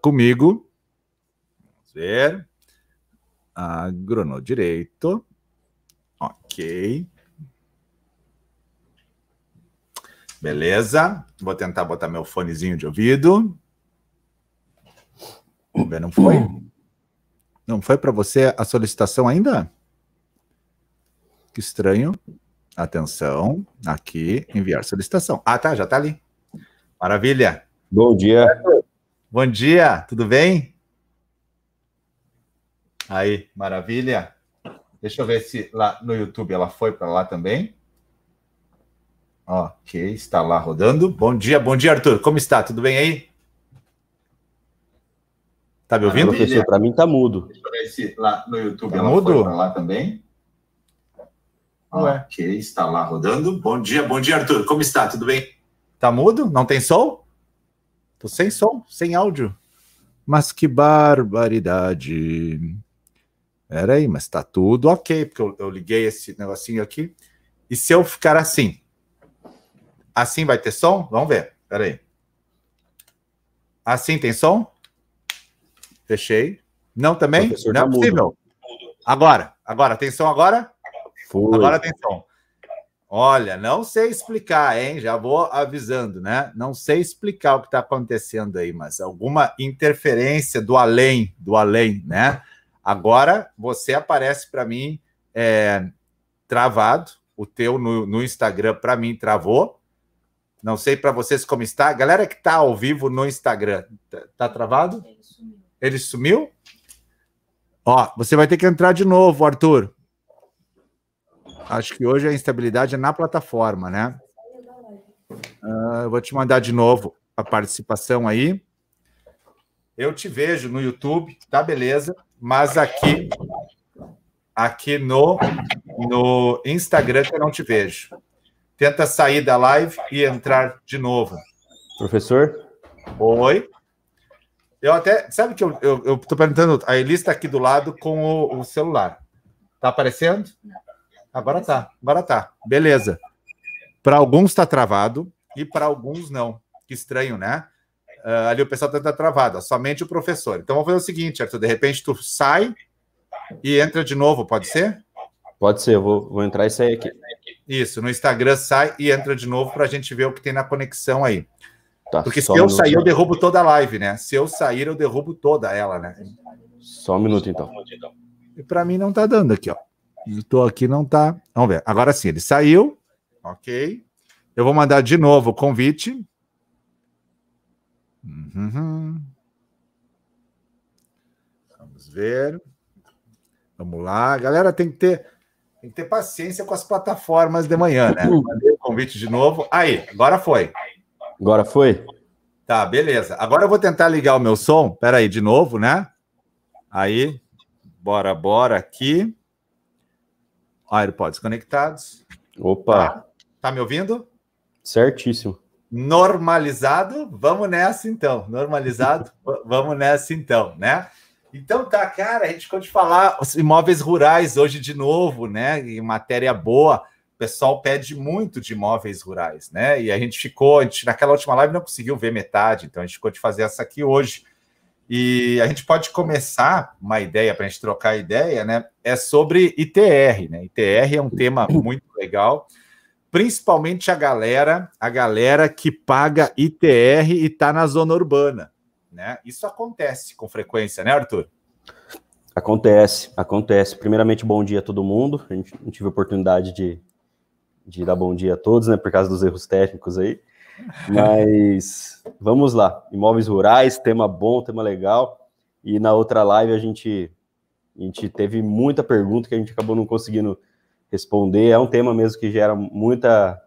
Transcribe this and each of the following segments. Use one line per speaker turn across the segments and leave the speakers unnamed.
comigo. Vamos ver. Agronodireito. Ok. Beleza. Vou tentar botar meu fonezinho de ouvido. Vamos ver, não foi? Não foi para você a solicitação ainda? Que estranho. Atenção, aqui, enviar solicitação. Ah, tá, já tá ali. Maravilha.
Bom dia.
Bom dia, tudo bem? Aí, maravilha. Deixa eu ver se lá no YouTube ela foi para lá também. Ok, está lá rodando. Bom dia, bom dia, Arthur. Como está? Tudo bem aí? Tá me ouvindo?
professor, para mim tá mudo.
Deixa eu ver se lá no YouTube tá ela mudo? foi para lá também. Ué. Ok, está lá rodando. Bom dia, bom dia, Arthur. Como está? Tudo bem? Tá mudo? Não tem som? Tô sem som, sem áudio. Mas que barbaridade. Pera aí, mas tá tudo ok, porque eu, eu liguei esse negocinho aqui. E se eu ficar assim? Assim vai ter som? Vamos ver. Pera aí. Assim tem som? Fechei. Não também? Não é tá possível. Agora, agora, tem som agora? Foi. Agora tem som. Olha, não sei explicar, hein? Já vou avisando, né? Não sei explicar o que está acontecendo aí, mas alguma interferência do além, do além, né? Agora você aparece para mim é, travado. O teu no, no Instagram para mim travou. Não sei para vocês como está. Galera que está ao vivo no Instagram, tá, tá travado? Ele sumiu. Ele sumiu? Ó, você vai ter que entrar de novo, Arthur. Acho que hoje a instabilidade é na plataforma, né? Uh, eu vou te mandar de novo a participação aí. Eu te vejo no YouTube, tá beleza, mas aqui aqui no no Instagram que eu não te vejo. Tenta sair da live e entrar de novo.
Professor?
Oi. Eu até. Sabe que eu, eu, eu tô perguntando. A Elis está aqui do lado com o, o celular. Tá aparecendo? Agora tá. Agora tá. Beleza. Para alguns está travado e para alguns não. Que estranho, né? Uh, ali o pessoal está travado, somente o professor. Então vamos fazer o seguinte, Arthur. De repente tu sai e entra de novo, pode ser?
Pode ser, eu vou, vou entrar e sair aqui.
Isso, no Instagram sai e entra de novo para a gente ver o que tem na conexão aí. Tá, Porque se eu sair, eu derrubo toda a live, né? Se eu sair, eu derrubo toda ela, né?
Só um minuto, então.
E para mim não tá dando aqui, ó. Estou aqui, não tá. Vamos ver. Agora sim, ele saiu. Ok. Eu vou mandar de novo o convite. Uhum. Vamos ver. Vamos lá. Galera, tem que ter, tem que ter paciência com as plataformas de manhã, né? Mandei o convite de novo. Aí, agora foi.
Agora foi?
Tá, beleza. Agora eu vou tentar ligar o meu som. Espera aí, de novo, né? Aí, bora, bora aqui. AirPods conectados.
Opa!
Tá, tá me ouvindo?
Certíssimo.
Normalizado? Vamos nessa então. Normalizado? Vamos nessa então, né? Então tá, cara, a gente ficou de falar os imóveis rurais hoje de novo, né? Em matéria boa o pessoal pede muito de imóveis rurais, né? E a gente ficou, a gente, naquela última live não conseguiu ver metade, então a gente ficou de fazer essa aqui hoje. E a gente pode começar uma ideia para a gente trocar ideia, né? É sobre ITR, né? ITR é um tema muito legal, principalmente a galera, a galera que paga ITR e está na zona urbana, né? Isso acontece com frequência, né, Arthur?
Acontece, acontece. Primeiramente, bom dia a todo mundo. A gente não tive a oportunidade de de dar bom dia a todos, né, por causa dos erros técnicos aí. Mas vamos lá, imóveis rurais, tema bom, tema legal. E na outra live a gente a gente teve muita pergunta que a gente acabou não conseguindo responder. É um tema mesmo que gera muita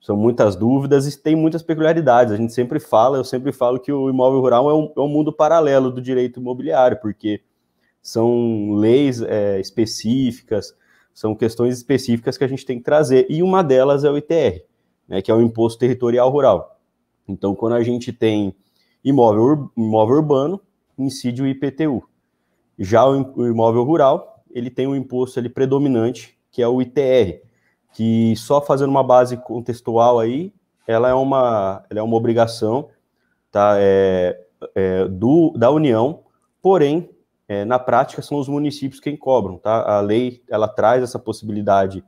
são muitas dúvidas e tem muitas peculiaridades. A gente sempre fala, eu sempre falo que o imóvel rural é um, é um mundo paralelo do direito imobiliário, porque são leis é, específicas, são questões específicas que a gente tem que trazer, e uma delas é o ITR, né, que é o Imposto Territorial Rural. Então, quando a gente tem imóvel, imóvel urbano, incide o IPTU. Já o imóvel rural, ele tem um imposto ali predominante, que é o ITR, que só fazendo uma base contextual aí, ela é uma, ela é uma obrigação, tá? É, é, do, da União, porém, é, na prática, são os municípios quem cobram, tá? A lei, ela traz essa possibilidade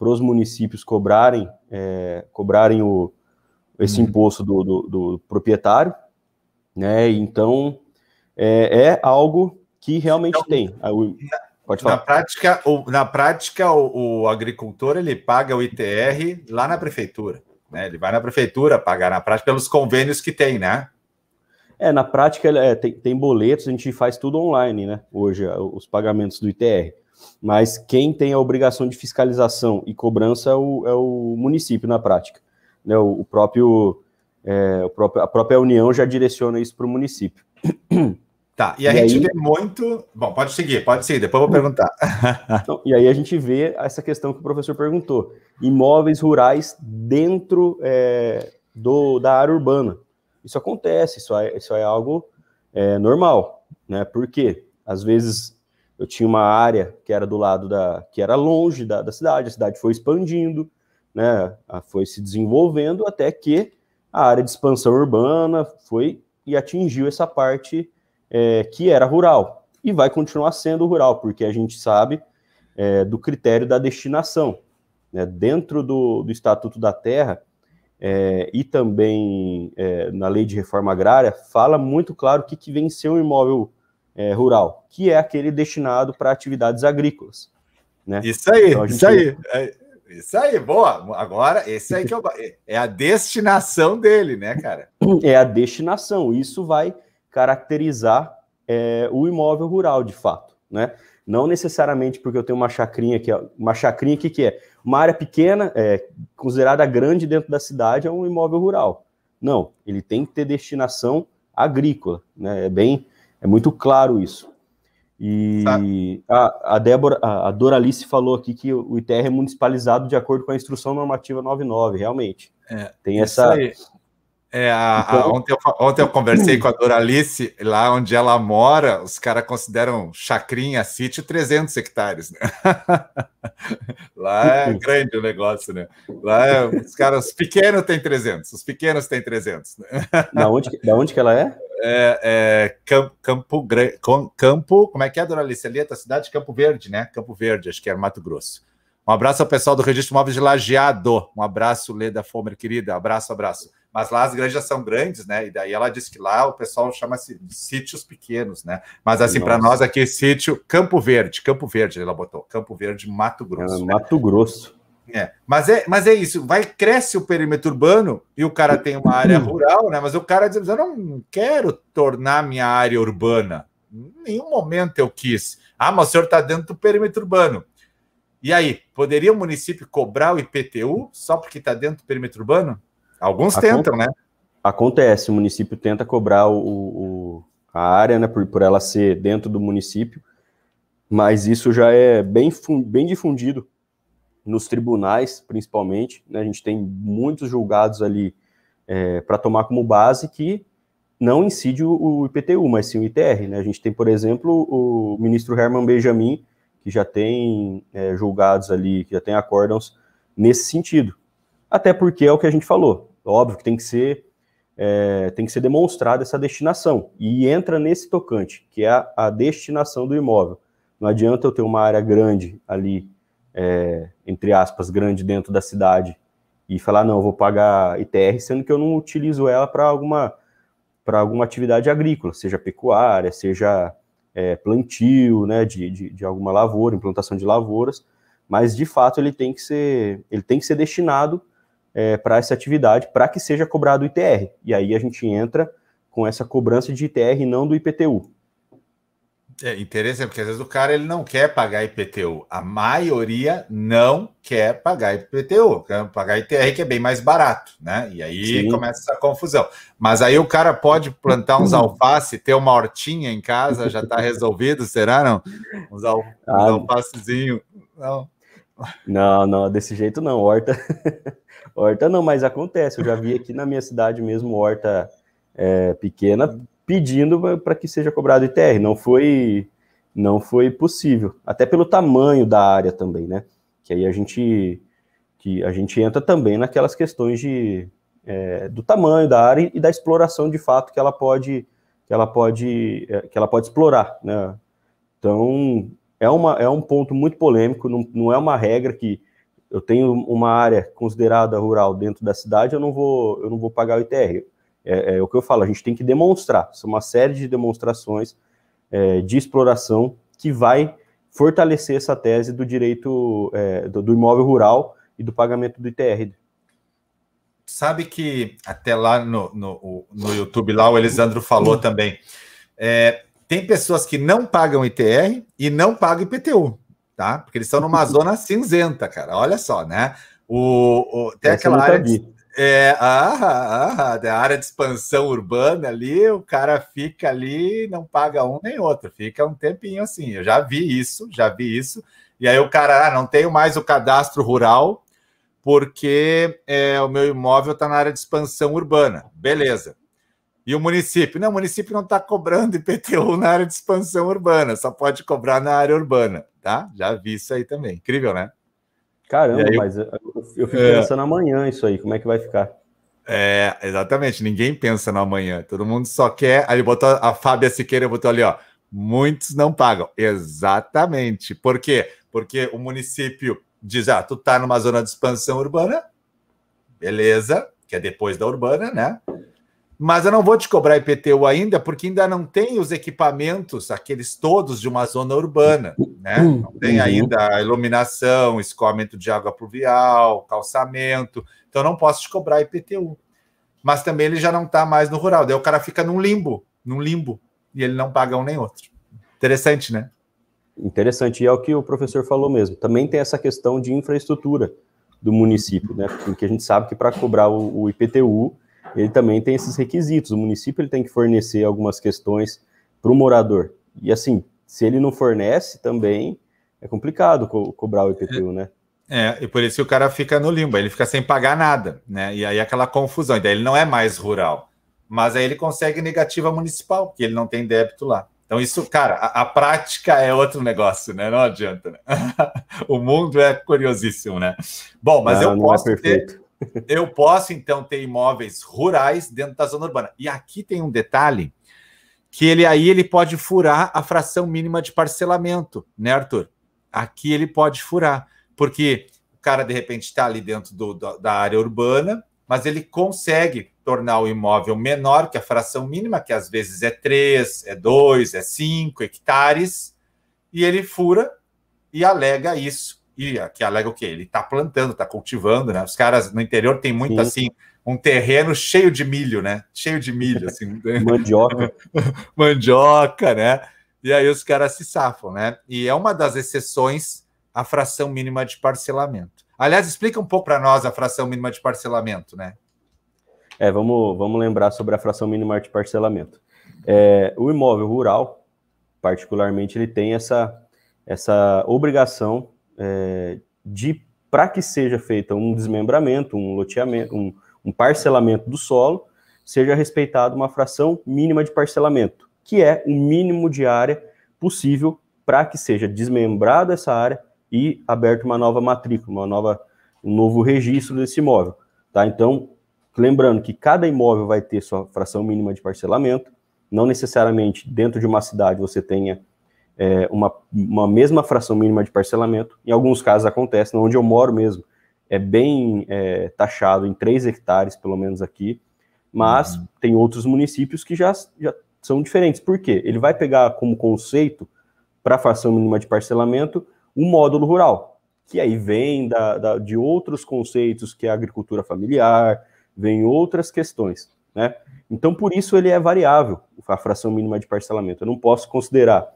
para os municípios cobrarem, é, cobrarem o, esse uhum. imposto do, do, do, proprietário, né? Então, é, é algo que realmente então, tem.
Pode falar. Na prática, o, na prática o, o, agricultor ele paga o ITR lá na prefeitura. Né? Ele vai na prefeitura pagar na prática pelos convênios que tem, né?
É, na prática é, tem, tem boletos, a gente faz tudo online, né? Hoje, os pagamentos do ITR. Mas quem tem a obrigação de fiscalização e cobrança é o, é o município na prática. Né? O, o próprio, é, o próprio, a própria União já direciona isso para o município.
Tá, e a e gente aí... vê muito. Bom, pode seguir, pode seguir, depois eu vou perguntar.
Então, e aí a gente vê essa questão que o professor perguntou: imóveis rurais dentro é, do, da área urbana. Isso acontece, isso é, isso é algo é, normal, né? Porque às vezes eu tinha uma área que era do lado da. que era longe da, da cidade, a cidade foi expandindo, né? Foi se desenvolvendo até que a área de expansão urbana foi e atingiu essa parte é, que era rural e vai continuar sendo rural, porque a gente sabe é, do critério da destinação. Né? Dentro do, do Estatuto da Terra é, e também é, na Lei de Reforma Agrária, fala muito claro o que, que vem ser um imóvel é, rural, que é aquele destinado para atividades agrícolas. Né?
Isso aí, então, isso aí. É, isso aí, boa. Agora, esse aí que eu é a destinação dele, né, cara?
É a destinação. Isso vai caracterizar é, o imóvel rural, de fato, né? Não necessariamente porque eu tenho uma chacrinha que é uma chacrinha que, que é uma área pequena, é, considerada grande dentro da cidade, é um imóvel rural. Não, ele tem que ter destinação agrícola, né? É bem, é muito claro isso. E a, a, Débora, a, a Doralice falou aqui que o ITR é municipalizado de acordo com a instrução normativa 99, realmente. É, tem essa.
É, a, então... a, ontem, eu, ontem eu conversei com a Doralice, lá onde ela mora, os caras consideram chacrinha, sítio, 300 hectares. Né? lá é grande o negócio, né? Lá é, os caras os pequenos têm 300, os pequenos têm 300. Né?
Da, onde, da onde que ela é?
É, é Campo, Campo, Campo, como é que é, Doralice? Ali é cidade de Campo Verde, né? Campo Verde, acho que é Mato Grosso. Um abraço ao pessoal do Registro Móveis de Lajeado. Um abraço, Leda Fomer, querida. Abraço, abraço mas lá as granjas são grandes, né? E daí ela disse que lá o pessoal chama-se de sítios pequenos, né? Mas assim, para nós aqui, sítio Campo Verde, Campo Verde, ela botou, Campo Verde, Mato Grosso.
É, né? Mato Grosso.
É, mas é, mas é isso, vai cresce o perímetro urbano e o cara tem uma área rural, né? Mas o cara diz, eu não quero tornar minha área urbana. Em nenhum momento eu quis. Ah, mas o senhor está dentro do perímetro urbano. E aí, poderia o município cobrar o IPTU só porque está dentro do perímetro urbano? Alguns tentam, né?
Acontece, o município tenta cobrar o, o, a área, né, por, por ela ser dentro do município, mas isso já é bem, bem difundido nos tribunais, principalmente. Né, a gente tem muitos julgados ali é, para tomar como base que não incide o, IPTU, mas sim o ITR. Né? A gente tem, por exemplo, o ministro Herman Benjamin, que já tem é, julgados ali, que já tem acórdãos nesse sentido. Até porque é o que a gente falou. Óbvio que tem que ser é, tem que ser demonstrada essa destinação. E entra nesse tocante, que é a, a, destinação do imóvel. Não adianta eu ter uma área grande ali, é, entre aspas, grande dentro da cidade, e falar, não, eu vou pagar ITR, sendo que eu não utilizo ela para alguma, alguma atividade agrícola, seja pecuária, seja é, plantio né, de, de, de alguma lavoura, implantação de lavouras, mas de fato ele tem que ser, ele tem que ser destinado é, para essa atividade, para que seja cobrado o ITR. E aí a gente entra com essa cobrança de ITR e não do IPTU.
É interessante, porque às vezes o cara ele não quer pagar IPTU. A maioria não quer pagar IPTU, quer pagar ITR, que é bem mais barato, né? E aí Sim. começa essa confusão. Mas aí o cara pode plantar uns alface, ter uma hortinha em casa, já está resolvido, será não? Uns, al... ah, alfacezinho. Não.
Não, não, desse jeito não. Horta, horta não, mas acontece. Eu já vi aqui na minha cidade mesmo horta é, pequena pedindo para que seja cobrado ITR. Não foi, não foi possível. Até pelo tamanho da área também, né? Que aí a gente, que a gente entra também naquelas questões de, é, do tamanho da área e da exploração de fato que ela pode que ela pode, é, que ela pode explorar, né? Então, é, uma, é um ponto muito polêmico, não, não é uma regra que eu tenho uma área considerada rural dentro da cidade, eu não vou, eu não vou pagar o ITR. É, é o que eu falo, a gente tem que demonstrar, são uma série de demonstrações é, de exploração que vai fortalecer essa tese do direito é, do, do, imóvel rural e do pagamento do ITR.
Sabe que até lá no, no, no YouTube, lá o Elisandro falou também, é, tem pessoas que não pagam ITR e não pagam IPTU, tá? Porque eles estão numa zona cinzenta, cara. Olha só, né? O, o tem Essa aquela área. De, é, ah, ah, da área de expansão urbana ali, o cara fica ali, não paga um nem outro, fica um tempinho assim. Eu já vi isso, já vi isso. E aí o cara, ah, não tenho mais o cadastro rural porque é, o meu imóvel está na área de expansão urbana. Beleza. E o município? Não, o município não está cobrando IPTU na área de expansão urbana, só pode cobrar na área urbana, tá? Já vi isso aí também. Incrível, né?
Caramba, mas eu, eu fico é, pensando amanhã isso aí, como é que vai ficar?
É, exatamente, ninguém pensa no amanhã, todo mundo só quer. Aí botou a Fábia Siqueira botou ali, ó. Muitos não pagam. Exatamente. Por quê? Porque o município diz: ah, tu tá numa zona de expansão urbana, beleza, que é depois da urbana, né? Mas eu não vou te cobrar IPTU ainda, porque ainda não tem os equipamentos, aqueles todos de uma zona urbana, né? Não tem uhum. ainda a iluminação, escoamento de água pluvial, calçamento, então não posso te cobrar IPTU. Mas também ele já não está mais no rural, daí o cara fica num limbo, num limbo, e ele não paga um nem outro. Interessante, né?
Interessante, e é o que o professor falou mesmo. Também tem essa questão de infraestrutura do município, né? Porque a gente sabe que para cobrar o IPTU, ele também tem esses requisitos. O município ele tem que fornecer algumas questões para o morador. E assim, se ele não fornece, também é complicado co cobrar o IPTU, né?
É, e por isso que o cara fica no limbo, ele fica sem pagar nada, né? E aí aquela confusão, e daí ele não é mais rural, mas aí ele consegue negativa municipal, porque ele não tem débito lá. Então, isso, cara, a, a prática é outro negócio, né? Não adianta, né? o mundo é curiosíssimo, né? Bom, mas não, eu não é posso é ter eu posso, então, ter imóveis rurais dentro da zona urbana. E aqui tem um detalhe que ele aí ele pode furar a fração mínima de parcelamento, né, Arthur? Aqui ele pode furar, porque o cara, de repente, está ali dentro do, da área urbana, mas ele consegue tornar o imóvel menor que a fração mínima, que às vezes é 3, é 2, é 5 hectares, e ele fura e alega isso e que alega o quê? Ele está plantando, está cultivando, né? Os caras no interior tem muito Sim. assim, um terreno cheio de milho, né? Cheio de milho, assim.
Mandioca.
Mandioca, né? E aí os caras se safam, né? E é uma das exceções a fração mínima de parcelamento. Aliás, explica um pouco para nós a fração mínima de parcelamento, né?
É, vamos, vamos lembrar sobre a fração mínima de parcelamento. É, o imóvel rural, particularmente, ele tem essa, essa obrigação é, de para que seja feito um desmembramento, um loteamento, um, um parcelamento do solo, seja respeitada uma fração mínima de parcelamento, que é o mínimo de área possível para que seja desmembrada essa área e aberta uma nova matrícula, uma nova, um novo registro desse imóvel. Tá? Então, lembrando que cada imóvel vai ter sua fração mínima de parcelamento, não necessariamente dentro de uma cidade você tenha é, uma, uma mesma fração mínima de parcelamento. Em alguns casos acontece, onde eu moro mesmo, é bem é, taxado em 3 hectares, pelo menos aqui, mas uhum. tem outros municípios que já, já são diferentes. Por quê? Ele vai pegar como conceito para a fração mínima de parcelamento o módulo rural, que aí vem da, da, de outros conceitos, que é a agricultura familiar, vem outras questões, né? Então, por isso ele é variável, a fração mínima de parcelamento. Eu não posso considerar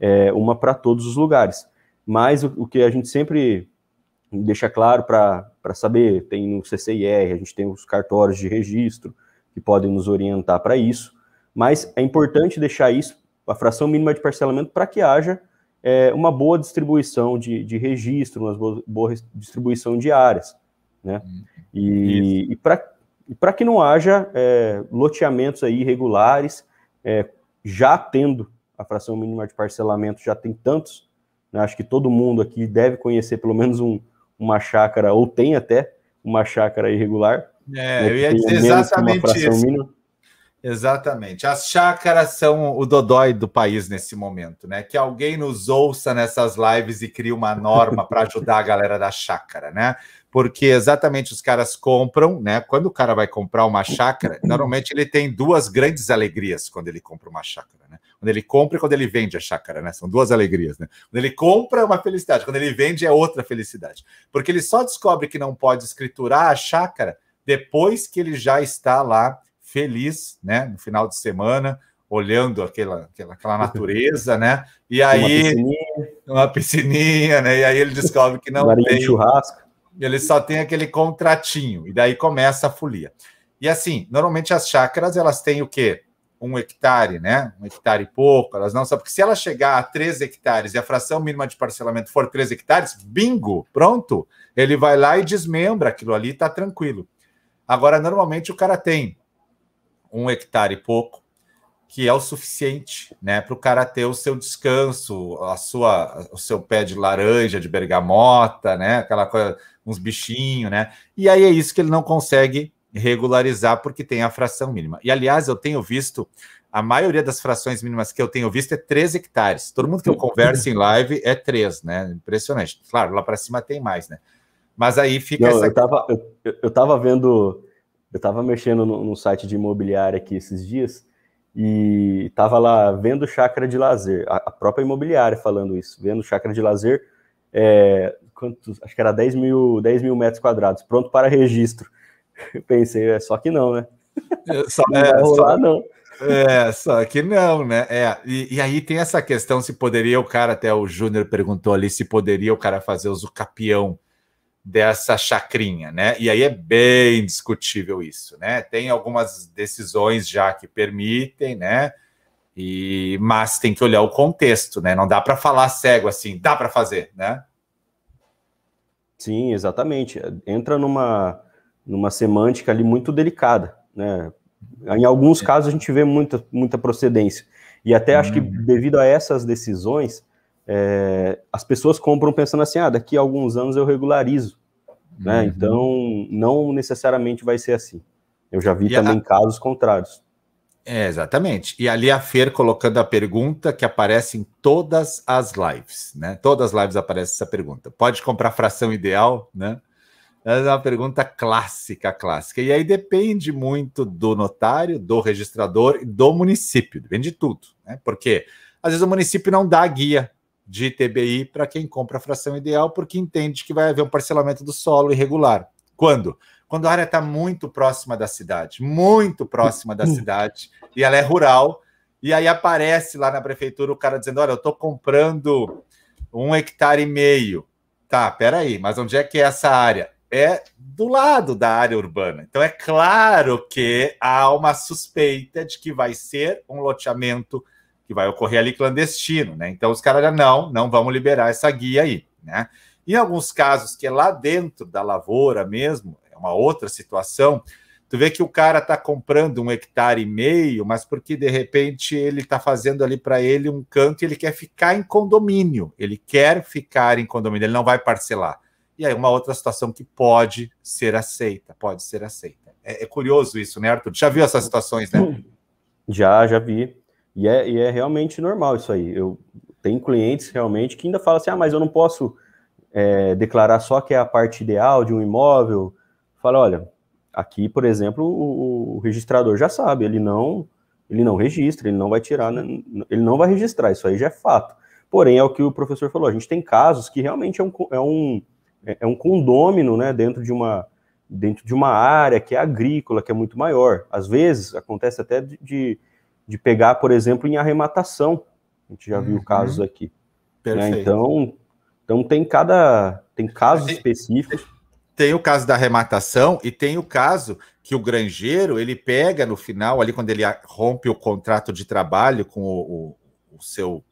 é, uma para todos os lugares. Mas o, o, que a gente sempre deixa claro para saber, tem no CCIR, a gente tem os cartórios de registro que podem nos orientar para isso, mas é importante deixar isso, a fração mínima de parcelamento, para que haja é, uma boa distribuição de, de registro, uma boa, boa distribuição de áreas, né? E, e para que não haja é, loteamentos aí irregulares, é, já tendo a fração mínima de parcelamento já tem tantos, né? acho que todo mundo aqui deve conhecer pelo menos um, uma chácara, ou tem até uma chácara irregular.
É, né, eu ia dizer exatamente isso. Mínima. Exatamente. As chácaras são o dodói do país nesse momento, né? Que alguém nos ouça nessas lives e crie uma norma para ajudar a galera da chácara, né? Porque exatamente os caras compram, né? Quando o cara vai comprar uma chácara, normalmente ele tem duas grandes alegrias quando ele compra uma chácara, né? Quando ele compra e quando ele vende a chácara, né? São duas alegrias, né? Quando ele compra é uma felicidade, quando ele vende é outra felicidade. Porque ele só descobre que não pode escriturar a chácara depois que ele já está lá feliz, né? No final de semana, olhando aquela, aquela, aquela natureza, né? E aí uma piscininha. uma piscininha, né? E aí ele descobre que não
tem churrasco.
Ele só tem aquele contratinho e daí começa a folia. E assim, normalmente as chácaras elas têm o quê? Um hectare, né? Um hectare e pouco. Elas não sabem porque se ela chegar a 3 hectares e a fração mínima de parcelamento for 3 hectares, bingo, pronto. Ele vai lá e desmembra aquilo ali, tá tranquilo. Agora, normalmente o cara tem um hectare e pouco, que é o suficiente, né, para o cara ter o seu descanso, a sua, o seu pé de laranja, de bergamota, né, aquela coisa, uns bichinhos, né, e aí é isso que ele não consegue regularizar porque tem a fração mínima. E aliás, eu tenho visto a maioria das frações mínimas que eu tenho visto é 3 hectares. Todo mundo que eu converso em live é 3, né? Impressionante. Claro, lá para cima tem mais, né? Mas aí fica
Não, essa... eu, tava, eu, eu tava vendo eu estava mexendo no, no, site de imobiliária aqui esses dias e estava lá vendo chácara de lazer, a, própria imobiliária falando isso, vendo chácara de lazer, é, quantos, acho que era 10 mil, 10 mil metros quadrados, pronto para registro. Eu pensei, é só que não, né?
É, só, não é, rolar, só, não. É, só que não, né? É, e, e, aí tem essa questão se poderia o cara, até o Júnior perguntou ali, se poderia o cara fazer uso capião dessa chacrinha, né? E aí é bem discutível isso, né? Tem algumas decisões já que permitem, né? E mas tem que olhar o contexto, né? Não dá para falar cego assim, dá para fazer, né?
Sim, exatamente. Entra numa numa semântica ali muito delicada, né? Em alguns casos a gente vê muita muita procedência. E até acho que uhum. devido a essas decisões, é, as pessoas compram pensando assim, ah, daqui a alguns anos eu regularizo, né? Uhum. Então, não necessariamente vai ser assim. Eu já vi e também a... casos contrários.
É, exatamente. E ali a Fer colocando a pergunta que aparece em todas as lives, né? Todas as lives aparece essa pergunta. Pode comprar fração ideal, né? É uma pergunta clássica, clássica. E aí depende muito do notário, do registrador e do município, depende de tudo, né? Porque às vezes o município não dá guia de TBI para quem compra a fração ideal, porque entende que vai haver um parcelamento do solo irregular. Quando? Quando a área está muito próxima da cidade, muito próxima da cidade, e ela é rural, e aí aparece lá na prefeitura o cara dizendo: Olha, eu estou comprando um hectare e meio. Tá, peraí, mas onde é que é essa área? É do lado da área urbana. Então é claro que há uma suspeita de que vai ser um loteamento que vai ocorrer ali clandestino, né? Então os caras já não, não vamos liberar essa guia aí, né? Em alguns casos que é lá dentro da lavoura mesmo, é uma outra situação, tu vê que o cara está comprando um hectare e meio, mas porque de repente ele está fazendo ali para ele um canto e ele quer ficar em condomínio, ele quer ficar em condomínio, ele não vai parcelar. E aí uma outra situação que pode ser aceita, pode ser aceita. É, é curioso isso, né, Arthur? Já viu essas situações, né?
Já, já vi. E é, e é realmente normal isso aí. Eu tenho clientes realmente que ainda falam assim: ah, mas eu não posso é, declarar só que é a parte ideal de um imóvel. Fala, olha, aqui, por exemplo, o, o, registrador já sabe, ele não, ele não registra, ele não vai tirar, né, ele não vai registrar, isso aí já é fato. Porém, é o que o professor falou, a gente tem casos que realmente é um, é um, é um condômino, né, dentro de uma dentro de uma área que é agrícola, que é muito maior. Às vezes acontece até de, de de pegar, por exemplo, em arrematação. A gente já uhum. viu casos aqui. Né? Então, então tem cada tem casos tem, específicos.
Tem o caso da arrematação e tem o caso que o granjeiro ele pega no final ali quando ele rompe o contrato de trabalho com o, o, o seu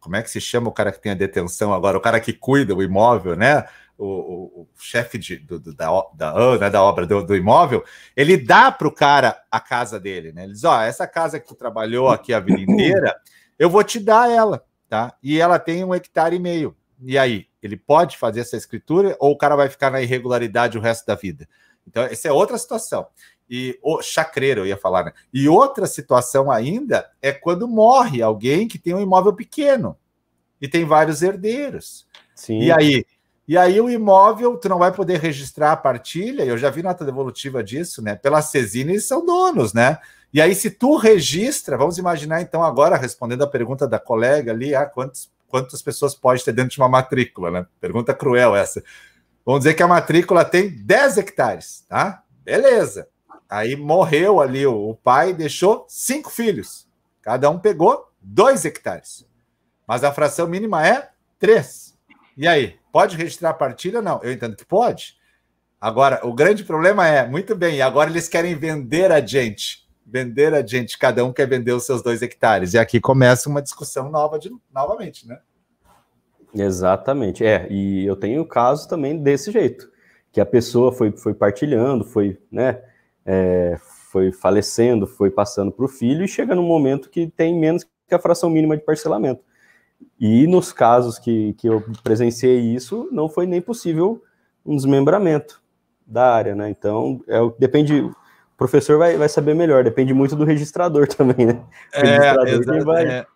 como é que se chama o cara que tem a detenção agora, o cara que cuida o imóvel, né? O, o, o chefe de, do, do, da, da, né, da obra do, do imóvel, ele dá para o cara a casa dele, né? Ele diz: Ó, essa casa que tu trabalhou aqui a vida inteira, eu vou te dar ela, tá? E ela tem um hectare e meio. E aí, ele pode fazer essa escritura ou o cara vai ficar na irregularidade o resto da vida? Então, essa é outra situação. E o chacreiro, eu ia falar, né? E outra situação ainda é quando morre alguém que tem um imóvel pequeno e tem vários herdeiros. Sim. E aí, e aí o imóvel, tu não vai poder registrar a partilha, eu já vi nota devolutiva disso, né? Pela Cesina eles são donos, né? E aí se tu registra, vamos imaginar então agora, respondendo a pergunta da colega ali, ah, quantos, quantas pessoas pode ter dentro de uma matrícula, né? Pergunta cruel essa. Vamos dizer que a matrícula tem 10 hectares, tá? Beleza. Aí morreu ali o, o pai, deixou cinco filhos. Cada um pegou dois hectares. Mas a fração mínima é três. E aí, pode registrar a partilha? Não, eu entendo que pode. Agora, o grande problema é, muito bem, agora eles querem vender a gente. Vender a gente, cada um quer vender os seus dois hectares. E aqui começa uma discussão nova de, novamente, né?
Exatamente, é. E eu tenho casos também desse jeito, que a pessoa foi, foi partilhando, foi, né, é, foi falecendo, foi passando para o filho e chega num momento que tem menos que a fração mínima de parcelamento. E nos casos que, que eu presenciei isso, não foi nem possível um desmembramento da área, né? Então, é, depende. O professor vai, vai saber melhor, depende muito do registrador também, né? O
é, exato, vai... é,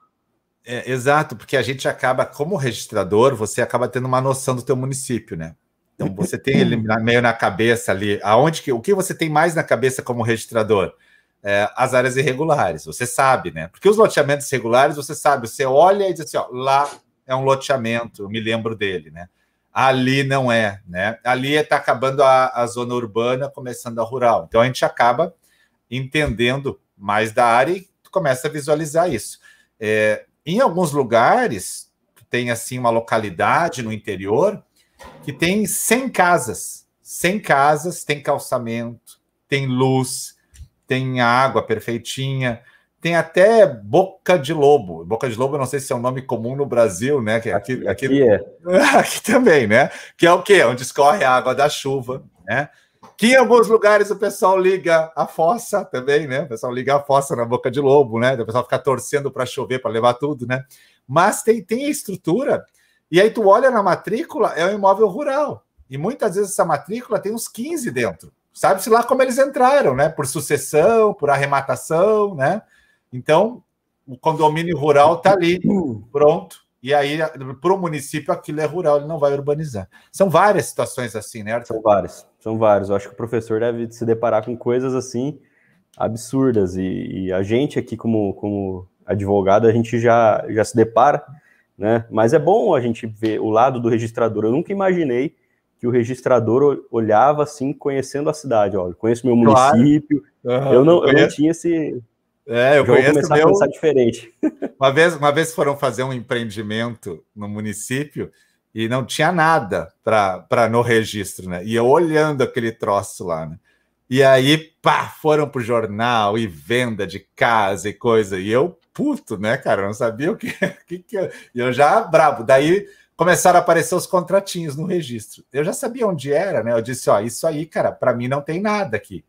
é, exato, porque a gente acaba, como registrador, você acaba tendo uma noção do teu município, né? Então você tem ele meio na cabeça ali, aonde que o que você tem mais na cabeça como registrador? É, as áreas irregulares. Você sabe, né? Porque os loteamentos regulares, você sabe, você olha e diz assim, ó, lá é um loteamento, eu me lembro dele, né? Ali não é, né? Ali está acabando a, a zona urbana, começando a rural. Então a gente acaba entendendo mais da área e começa a visualizar isso. É, em alguns lugares, tem assim uma localidade no interior que tem 100 casas. 100 casas, tem calçamento, tem luz, tem água perfeitinha, tem até boca de lobo. Boca de lobo, não sei se é um nome comum no Brasil, né? Que aqui, aqui, aqui é. Aqui também, né? Que é o quê? Onde escorre a água da chuva, né? Que em alguns lugares o pessoal liga a fossa também, né? O pessoal liga a fossa na boca de lobo, né? O pessoal fica torcendo para chover, para levar tudo, né? Mas tem, tem a estrutura, e aí tu olha na matrícula, é um imóvel rural. E muitas vezes essa matrícula tem uns 15 dentro. Sabe-se lá como eles entraram, né? Por sucessão, por arrematação, né? Então, o condomínio rural está ali, pronto. E aí, para o município, aquilo é rural, ele não vai urbanizar. São várias situações assim, né,
Arthur? São várias, são várias. Eu acho que o professor deve se deparar com coisas assim absurdas. E, e a gente aqui, como, como advogado, a gente já, já se depara, né? Mas é bom a gente ver o lado do registrador. Eu nunca imaginei que o registrador olhava assim, conhecendo a cidade. Olha, conheço meu município. Claro. Uhum, eu, não, eu não tinha esse.
É, eu conheço. Vou
começar meu... a pensar diferente.
Uma vez, uma vez foram fazer um empreendimento no município e não tinha nada para no registro, né? E eu olhando aquele troço lá, né? E aí, pá, foram pro jornal e venda de casa e coisa. E eu, puto, né, cara? Eu não sabia o que, que, que eu... E eu já brabo. Daí começaram a aparecer os contratinhos no registro. Eu já sabia onde era, né? Eu disse, ó, isso aí, cara, para mim não tem nada aqui.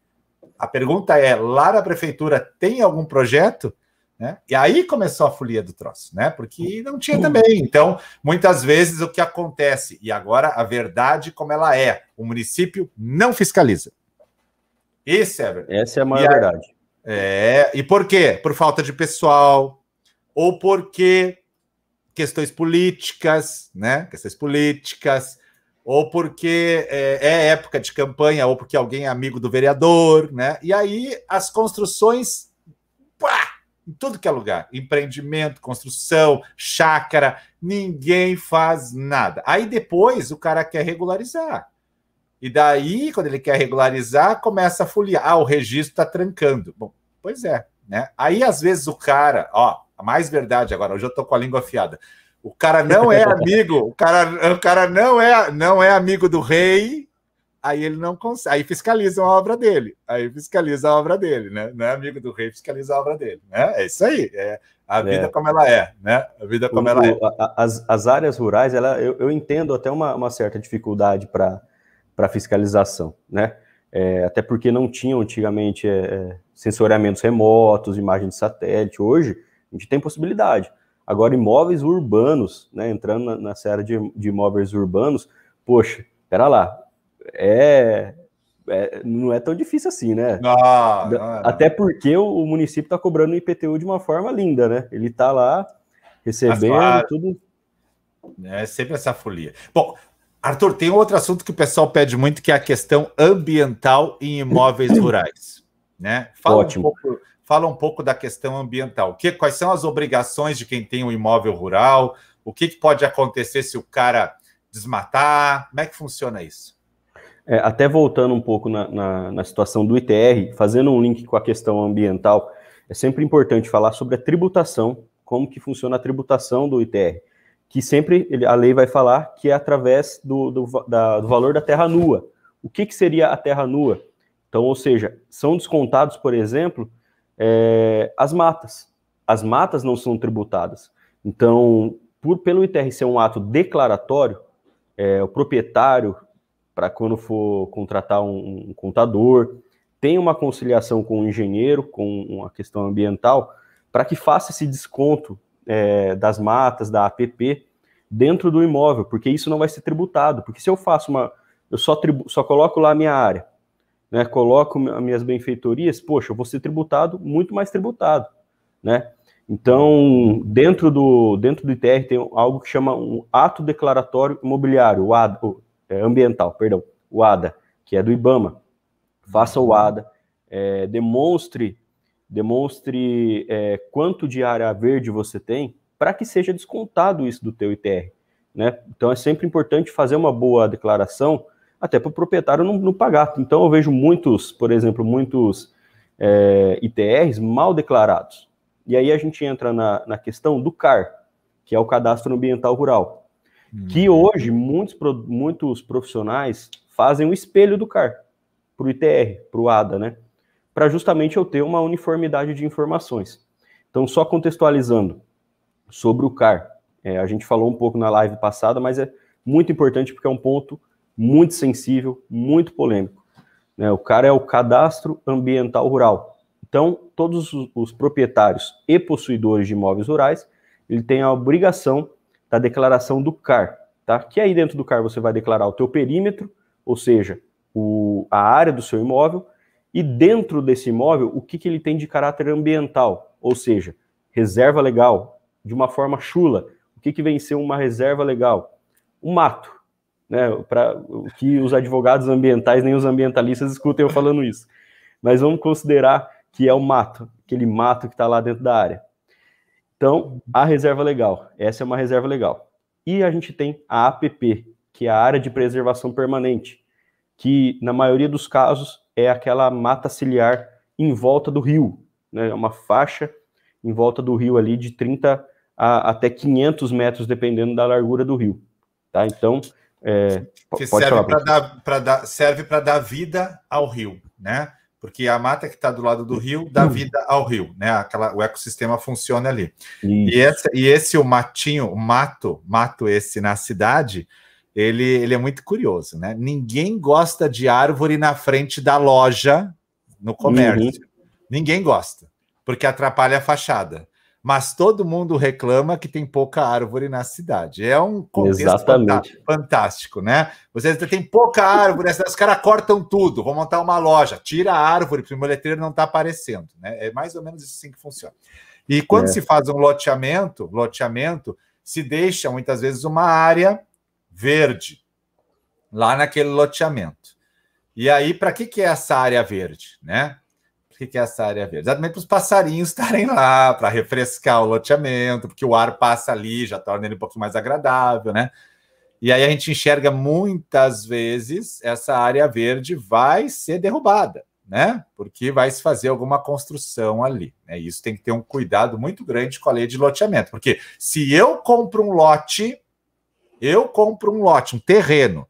A pergunta é, lá na prefeitura tem algum projeto? Né? E aí começou a folia do troço, né? Porque não tinha também. Então, muitas vezes o que acontece, e agora a verdade como ela é, o município não fiscaliza.
Esse é Essa é a maior verdade.
É, e por quê? Por falta de pessoal, ou porque questões políticas, né? Questões políticas, ou porque é, é, época de campanha, ou porque alguém é amigo do vereador, né? E aí as construções, pá, em tudo que é lugar, empreendimento, construção, chácara, ninguém faz nada. Aí depois o cara quer regularizar. E daí, quando ele quer regularizar, começa a foliar. Ah, o registro está trancando. Bom, pois é, né? Aí às vezes o cara, ó, mais verdade agora, hoje eu tô com a língua afiada. O cara não é amigo, o cara, o cara não é não é amigo do rei, aí ele não consegue, aí fiscaliza a obra dele, aí fiscaliza a obra dele, né? Não é amigo do rei, fiscaliza a obra dele, né? É isso aí, é a vida é. como ela é, né? A vida como o, ela é.
As, as áreas rurais, ela, eu, eu entendo até uma, uma certa dificuldade para fiscalização, né? É, até porque não tinham antigamente é, é, sensoriamentos remotos, imagem de satélite. Hoje, a gente tem possibilidade. Agora, imóveis urbanos, né, entrando na, nessa área de, de imóveis urbanos, poxa, pera lá, é é, não é tão difícil assim, né? Não, é, Até porque o, o município está cobrando o IPTU de uma forma linda, né? Ele está lá recebendo claro, tudo.
É sempre essa folia. Bom, Arthur, tem outro assunto que o pessoal pede muito, que é a questão ambiental em imóveis rurais. Né? Fala, Ótimo. Um pouco, fala um pouco da questão ambiental. Que, quais são as obrigações de quem tem um imóvel rural? O que, que pode acontecer se o cara desmatar? Como é que funciona isso?
É, até voltando um pouco na, na, na, situação do ITR, fazendo um link com a questão ambiental, é sempre importante falar sobre a tributação, como que funciona a tributação do ITR, que sempre a lei vai falar que é através do, do, da, do valor da terra nua. O que, que seria a terra nua? Então, ou seja, são descontados, por exemplo, é, as matas. As matas não são tributadas. Então, por, pelo ITR ser um ato declaratório, é, o proprietário para quando for contratar um, um, contador, tem uma conciliação com o engenheiro, com uma questão ambiental, para que faça esse desconto é, das matas, da APP, dentro do imóvel, porque isso não vai ser tributado. Porque se eu faço uma. Eu só, tribu, só coloco lá a minha área, né, coloco as minhas benfeitorias, poxa, eu vou ser tributado, muito mais tributado, né? Então, dentro do, dentro do ITR tem algo que chama um ato declaratório imobiliário, o ADA, é, ambiental, perdão, o ADA, que é do IBAMA. Faça o ADA, é, demonstre, demonstre é, quanto de área verde você tem, para que seja descontado isso do teu ITR. Né? Então é sempre importante fazer uma boa declaração, até para o proprietário não, não, pagar. Então eu vejo muitos, por exemplo, muitos é, ITRs mal declarados. E aí a gente entra na, na questão do CAR, que é o Cadastro Ambiental Rural que uhum. hoje muitos, muitos profissionais fazem o espelho do CAR para o ITR, para o ADA, né? Para justamente eu ter uma uniformidade de informações. Então, só contextualizando sobre o CAR, é, a gente falou um pouco na live passada, mas é muito importante porque é um ponto muito sensível, muito polêmico. Né? O CAR é o Cadastro Ambiental Rural. Então, todos os, os proprietários e possuidores de imóveis rurais, ele tem a obrigação da declaração do CAR, tá? Que aí dentro do CAR você vai declarar o teu perímetro, ou seja, o, a área do seu imóvel, e dentro desse imóvel, o que, que ele tem de caráter ambiental, ou seja, reserva legal, de uma forma chula. O que, que vem ser uma reserva legal? O mato, né? Para que os advogados ambientais nem os ambientalistas escutem eu falando isso. Mas vamos considerar que é o mato, aquele mato que está lá dentro da área. Então, a reserva legal, essa é uma reserva legal. E a gente tem a APP, que é a área de preservação permanente, que na maioria dos casos é aquela mata ciliar em volta do rio, né? É uma faixa em volta do rio ali de 30 a até 500 metros, dependendo da largura do rio. Tá? Então, é,
que serve para dar, dar, serve para dar vida ao rio, né? porque a mata que está do lado do rio dá vida ao rio, né? Aquela, o ecossistema funciona ali. E, essa, e esse, o matinho, o mato, mato esse na cidade, ele, ele é muito curioso, né? Ninguém gosta de árvore na frente da loja no comércio. Uhum. Ninguém gosta, porque atrapalha a fachada mas todo mundo reclama que tem pouca árvore na cidade. É um
contexto Exatamente.
fantástico, né? Vocês têm pouca árvore, os caras cortam tudo, vão montar uma loja, tira a árvore, porque o letreiro não está aparecendo, né? É mais ou menos assim que funciona. E quando é. se faz um loteamento, loteamento, se deixa muitas vezes uma área verde lá naquele loteamento. E aí, para que, que é essa área verde, né? O que é essa área verde? Exatamente para os passarinhos estarem lá, para refrescar o loteamento, porque o ar passa ali, já torna ele um pouco mais agradável, né? E aí a gente enxerga muitas vezes essa área verde vai ser derrubada, né? Porque vai se fazer alguma construção ali. Né? Isso tem que ter um cuidado muito grande com a lei de loteamento, porque se eu compro um lote, eu compro um lote, um terreno,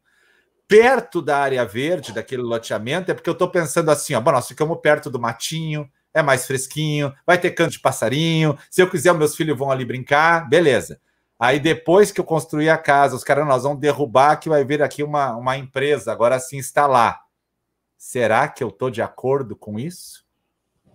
perto da área verde, daquele loteamento, é porque eu estou pensando assim: ó, bom, nós ficamos perto do matinho, é mais fresquinho, vai ter canto de passarinho. Se eu quiser, meus filhos vão ali brincar, beleza. Aí depois que eu construir a casa, os caras, nós vamos derrubar que vai vir aqui uma, uma empresa, agora sim instalar. Será que eu estou de acordo com isso?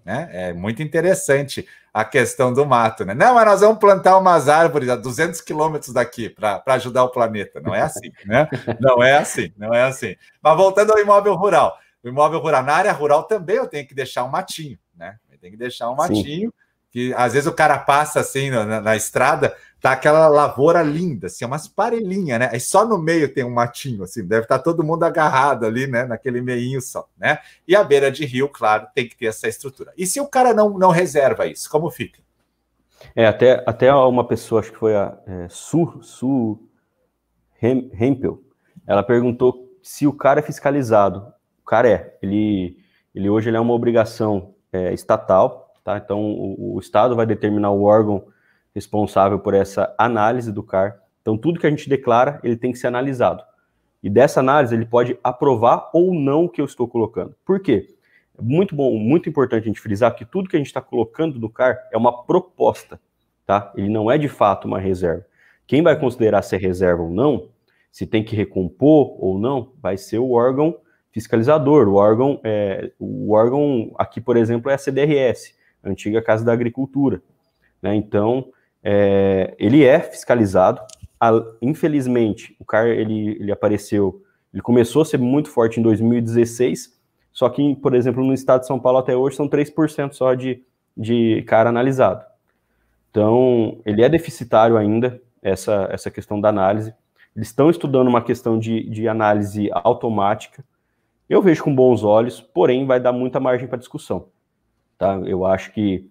Né? É muito interessante a questão do mato, né? Não, mas nós vamos plantar umas árvores a 200 quilômetros daqui para ajudar o planeta. Não é assim, né? Não é assim, não é assim. Mas voltando ao imóvel rural, o imóvel rural. Na área rural também eu tenho que deixar um matinho, né? Tem que deixar um matinho, Sim. que às vezes o cara passa assim na, na, estrada, tá aquela lavoura linda, assim, umas parelhinhas, né? Aí só no meio tem um matinho, assim, deve estar tá todo mundo agarrado ali, né? Naquele meinho só, né? E a beira de rio, claro, tem que ter essa estrutura. E se o cara não, não reserva isso, como fica?
É, até, até uma pessoa, acho que foi a é, Su, Su Hempel, ela perguntou se o cara é fiscalizado. O cara é. Ele, ele hoje ele é uma obrigação é, estatal, tá? Então o, o, Estado vai determinar o órgão responsável por essa análise do CAR. Então tudo que a gente declara, ele tem que ser analisado. E dessa análise ele pode aprovar ou não o que eu estou colocando. Por quê? Muito bom, muito importante a gente frisar que tudo que a gente está colocando no CAR é uma proposta, tá? Ele não é de fato uma reserva. Quem vai considerar se é reserva ou não, se tem que recompor ou não, vai ser o órgão fiscalizador. O órgão, é, o órgão aqui, por exemplo, é a CDRS, a antiga Casa da Agricultura. Né? Então, é, ele é fiscalizado. A, infelizmente, o CAR ele, ele apareceu, ele começou a ser muito forte em 2016, só que, por exemplo, no estado de São Paulo até hoje são 3% só de, de CAR analisado. Então, ele é deficitário ainda, essa, essa questão da análise. Eles estão estudando uma questão de, de análise automática, eu vejo com bons olhos, porém vai dar muita margem para discussão. Tá? Eu acho que,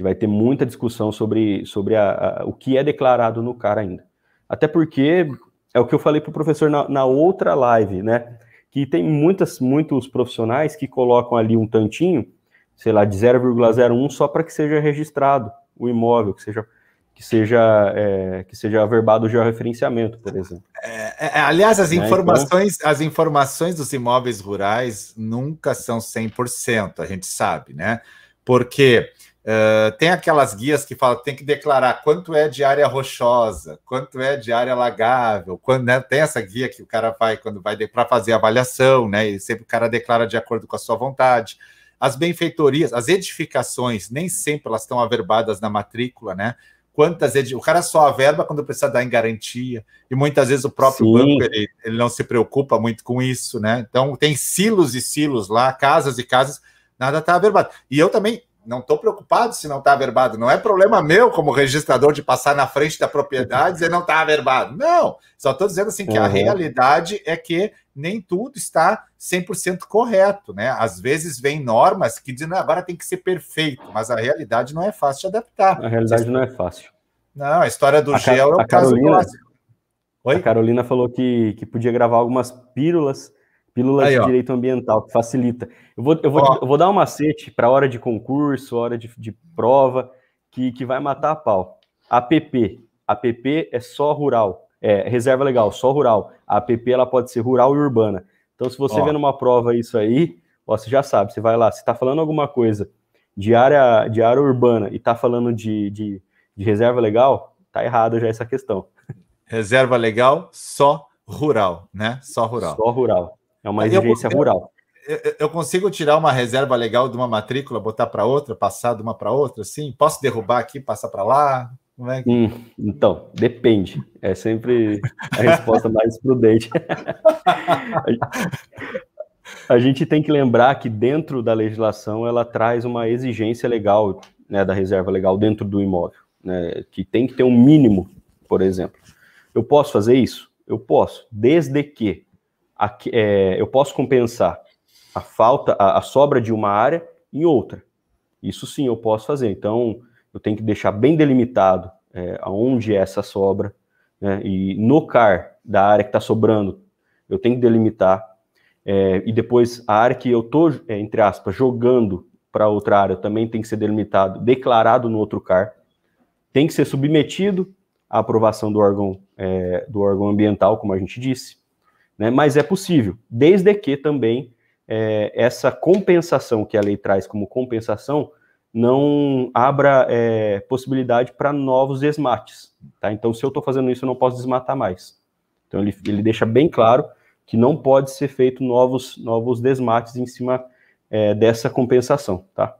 que vai ter muita discussão sobre, sobre a, a, o que é declarado no CAR ainda. Até porque é o que eu falei para o professor na, na, outra live, né? Que tem muitas, muitos profissionais que colocam ali um tantinho, sei lá, de 0,01 só para que seja registrado o imóvel, que seja que seja, é, que seja averbado o georreferenciamento, por exemplo.
É, é, aliás, as informações, então... as informações dos imóveis rurais nunca são 100%, a gente sabe, né? Porque uh, tem aquelas guias que falam que tem que declarar quanto é de área rochosa, quanto é de área lagável, quando, né? tem essa guia que o cara vai quando vai para fazer a avaliação, né? E sempre o cara declara de acordo com a sua vontade. As benfeitorias, as edificações, nem sempre elas estão averbadas na matrícula, né? quantas o cara só averba quando precisa dar em garantia e muitas vezes o próprio Sim. banco ele, ele, não se preocupa muito com isso, né? Então tem silos e silos lá, casas e casas, nada está averbado. E eu também não estou preocupado se não está averbado. Não é problema meu como registrador de passar na frente da propriedade e não está averbado. Não, só estou dizendo assim que uhum. a realidade é que nem tudo está 100% correto, né? Às vezes vem normas que dizem agora tem que ser perfeito, mas a realidade não é fácil de adaptar.
A realidade não é fácil.
Não, a história do a gel
é o caso Carolina, clássico. Oi? A Carolina falou que, que podia gravar algumas pílulas Pílulas Aí, de direito ambiental, que facilita. Eu vou, eu vou, eu vou dar um macete para hora de concurso, hora de, de prova, que, que vai matar a pau. APP. APP é só rural. É reserva legal, só rural. A APP ela pode ser rural e urbana. Então, se você ó. vê numa prova isso aí, ó, você já sabe, você vai lá, se está falando alguma coisa de área, de área urbana e está falando de, de, de reserva legal, tá errado já essa questão.
Reserva legal, só rural, né? Só rural.
Só rural. É uma exigência eu, rural.
Eu, eu, consigo tirar uma reserva legal de uma matrícula, botar para outra, passar de uma para outra, assim? Posso derrubar aqui, passar para lá?
É que... hum, então, depende. É sempre a resposta mais prudente. a gente tem que lembrar que dentro da legislação ela traz uma exigência legal né, da reserva legal dentro do imóvel, né, que tem que ter um mínimo, por exemplo. Eu posso fazer isso? Eu posso, desde que é, eu posso compensar a falta, a, a, sobra de uma área em outra. Isso sim eu posso fazer. Então, eu tenho que deixar bem delimitado é, aonde é essa sobra. Né? E no CAR da área que está sobrando, eu tenho que delimitar. É, e depois a área que eu estou, é, entre aspas, jogando para outra área também tem que ser delimitado, declarado no outro CAR. Tem que ser submetido à aprovação do órgão, é, do órgão ambiental, como a gente disse né? mas é possível, desde que também é, essa compensação que a lei traz como compensação não abra é, possibilidade para novos desmates. Tá? Então, se eu estou fazendo isso, eu não posso desmatar mais. Então, ele, ele deixa bem claro que não pode ser feito novos, novos desmates em cima é, dessa compensação. Tá?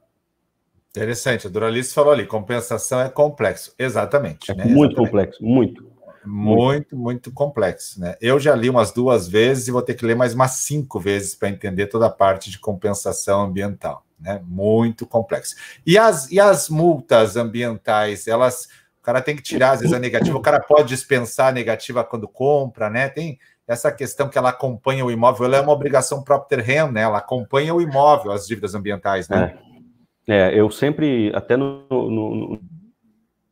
Interessante, a Duralice falou ali, compensação é complexo. Exatamente.
É né? muito Exatamente. complexo, muito.
Muito, muito complexo, né? Eu já li umas duas vezes e vou ter que ler mais umas cinco vezes para entender toda a parte de compensação ambiental, né? Muito complexo. E as, e as multas ambientais, elas, o cara tem que tirar às vezes a negativa, o cara pode dispensar a negativa quando compra, né? Tem essa questão que ela acompanha o imóvel, ela é uma obrigação própria rem, né? Ela acompanha o imóvel, as dívidas ambientais, né?
É, é eu sempre, até no, no,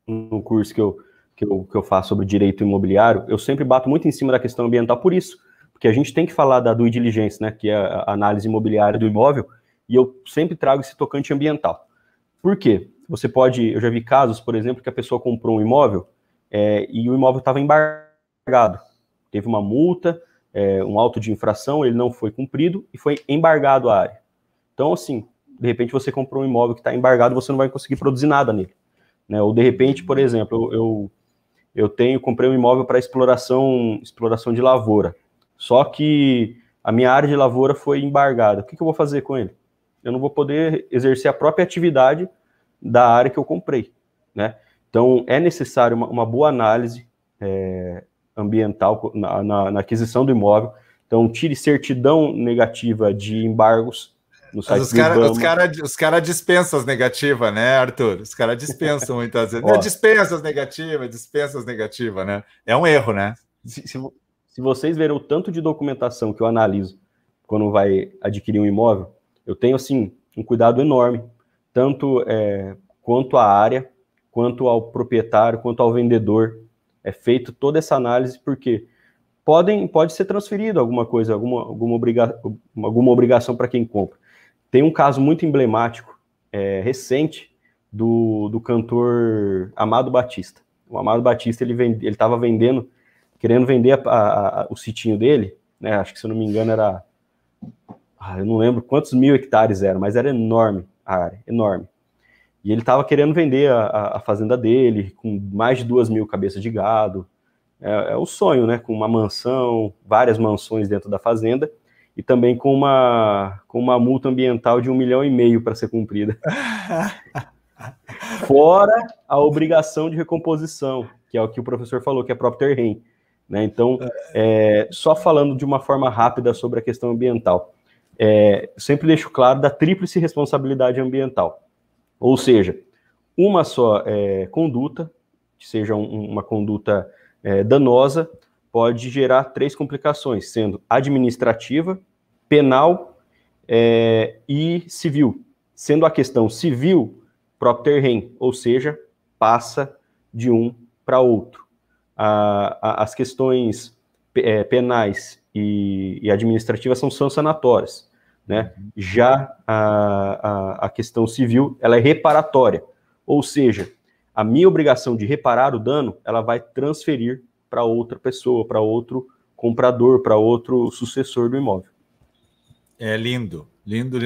no curso que eu que eu, que eu faço sobre direito imobiliário, eu sempre bato muito em cima da questão ambiental por isso, porque a gente tem que falar da due diligence, né, que é a análise imobiliária do imóvel, e eu sempre trago esse tocante ambiental. Por quê? Você pode, eu já vi casos, por exemplo, que a pessoa comprou um imóvel é, e o imóvel estava embargado, teve uma multa, é, um auto de infração, ele não foi cumprido e foi embargado a área. Então, assim, de repente você comprou um imóvel que está embargado, você não vai conseguir produzir nada nele. Né? Ou de repente, por exemplo, eu, eu eu tenho, comprei um imóvel para exploração, exploração de lavoura. Só que a minha área de lavoura foi embargada. O que, que eu vou fazer com ele? Eu não vou poder exercer a própria atividade da área que eu comprei, né? Então, é necessário uma, uma boa análise é, ambiental na, na, na, aquisição do imóvel. Então, tire certidão negativa de embargos,
no site os caras cara, cara dispensam as negativas, né, Arthur? Os caras dispensam muitas vezes. Não, dispensa as negativas, dispensa as negativas, né? É um erro, né?
Se, se, se, vocês verem o tanto de documentação que eu analiso quando vai adquirir um imóvel, eu tenho, assim, um cuidado enorme, tanto é, quanto à área, quanto ao proprietário, quanto ao vendedor. É feito toda essa análise, porque podem, pode ser transferido alguma coisa, alguma, alguma, obriga, alguma obrigação para quem compra. Tem um caso muito emblemático, é, recente, do, do cantor Amado Batista. O Amado Batista, ele estava vendendo, querendo vender a, a, a, o sitinho dele, né, acho que se eu não me engano era, ah, eu não lembro quantos mil hectares eram, mas era enorme a área, enorme. E ele estava querendo vender a, a, fazenda dele, com mais de duas mil cabeças de gado. É, é o sonho, né? Com uma mansão, várias mansões dentro da fazenda e também com uma, com uma multa ambiental de um milhão e meio para ser cumprida. Fora a obrigação de recomposição, que é o que o professor falou, que é próprio terreno. Né? Então, é, só falando de uma forma rápida sobre a questão ambiental, é, sempre deixo claro da tríplice responsabilidade ambiental. Ou seja, uma só é, conduta, que seja um, uma conduta é, danosa, pode gerar três complicações, sendo administrativa, penal é, e civil. Sendo a questão civil, próprio rem, ou seja, passa de um para outro. A, a, as questões é, penais e, e, administrativas são sancionatórias. Né? Já a, a questão civil, ela é reparatória, ou seja, a minha obrigação de reparar o dano, ela vai transferir para outra pessoa, para outro comprador, para outro sucessor do imóvel.
É lindo, lindo.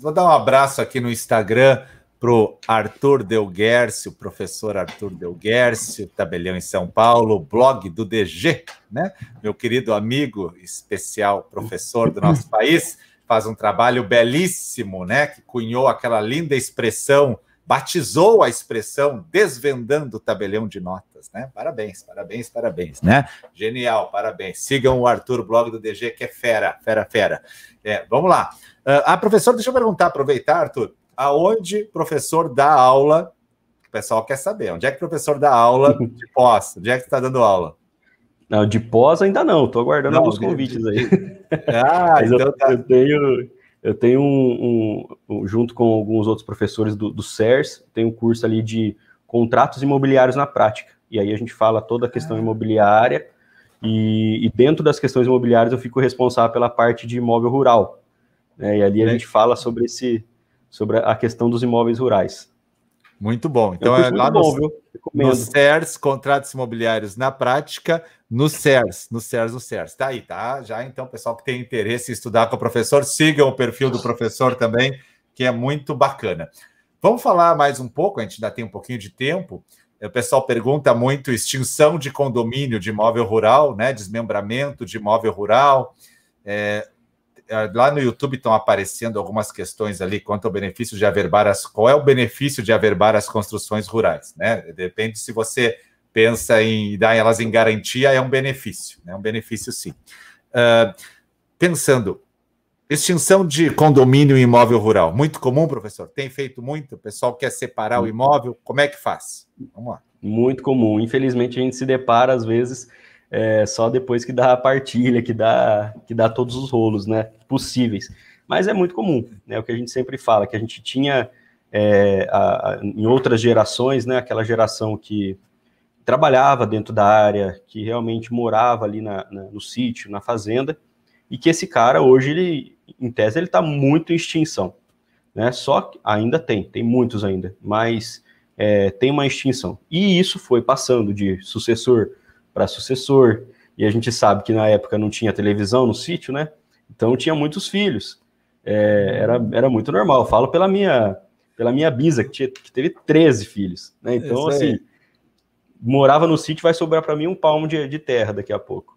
Vou dar um abraço aqui no Instagram pro Arthur Delguercio, professor Arthur Delguercio, tabelião em São Paulo, blog do DG, né? Meu querido amigo especial, professor do nosso país, faz um trabalho belíssimo, né? Que cunhou aquela linda expressão, batizou a expressão desvendando o tabelião de notas, né? Parabéns, parabéns, parabéns, né? Genial, parabéns. Sigam o Arthur, blog do DG, que é fera, fera, fera. É, vamos lá. Uh, ah, professor, deixa eu perguntar, aproveitar, Arthur, aonde o professor dá aula? O pessoal quer saber, onde é que o professor dá aula de pós? Onde é que está dando aula?
Não, de pós ainda não, estou aguardando não, alguns convites aí. Ah, então eu, tá. eu tenho, eu tenho um, um, junto com alguns outros professores do, do CERS, tem um curso ali de contratos imobiliários na prática. E aí a gente fala toda a questão ah. imobiliária, e, e, dentro das questões imobiliárias eu fico responsável pela parte de imóvel rural. Né? E ali a é. gente fala sobre esse, sobre a questão dos imóveis rurais.
Muito bom. Então, é lá bom, no, no CERS, contratos imobiliários na prática, no CERS, no CERS, no CERS. Tá aí, tá? Já então, pessoal que tem interesse em estudar com o professor, sigam o perfil do professor também, que é muito bacana. Vamos falar mais um pouco, a gente ainda tem um pouquinho de tempo, o pessoal pergunta muito extinção de condomínio de imóvel rural, né? Desmembramento de imóvel rural. É, lá no YouTube estão aparecendo algumas questões ali quanto ao benefício de averbar as. Qual é o benefício de averbar as construções rurais? Né? Depende se você pensa em dar elas em garantia, é um benefício, é né? um benefício sim. Uh, pensando, extinção de condomínio e imóvel rural, muito comum, professor? Tem feito muito? O pessoal quer separar o imóvel, como é que faz?
Vamos lá. Muito comum. Infelizmente, a gente se depara, às vezes, é, só depois que dá a partilha, que dá, que dá todos os rolos né, possíveis. Mas é muito comum, né? O que a gente sempre fala, que a gente tinha é, a, a, em outras gerações, né? Aquela geração que trabalhava dentro da área, que realmente morava ali na, na, no sítio, na fazenda, e que esse cara hoje, ele, em tese, ele está muito em extinção. Né? Só que ainda tem, tem muitos ainda, mas é, tem uma extinção. E isso foi passando de sucessor para sucessor, e a gente sabe que na época não tinha televisão no sítio, né? Então tinha muitos filhos. É, era, era muito normal. Eu falo pela minha, pela minha bisa, que, tinha, que teve 13 filhos. Né? Então, assim, morava no sítio, vai sobrar para mim um palmo de, de terra daqui a pouco.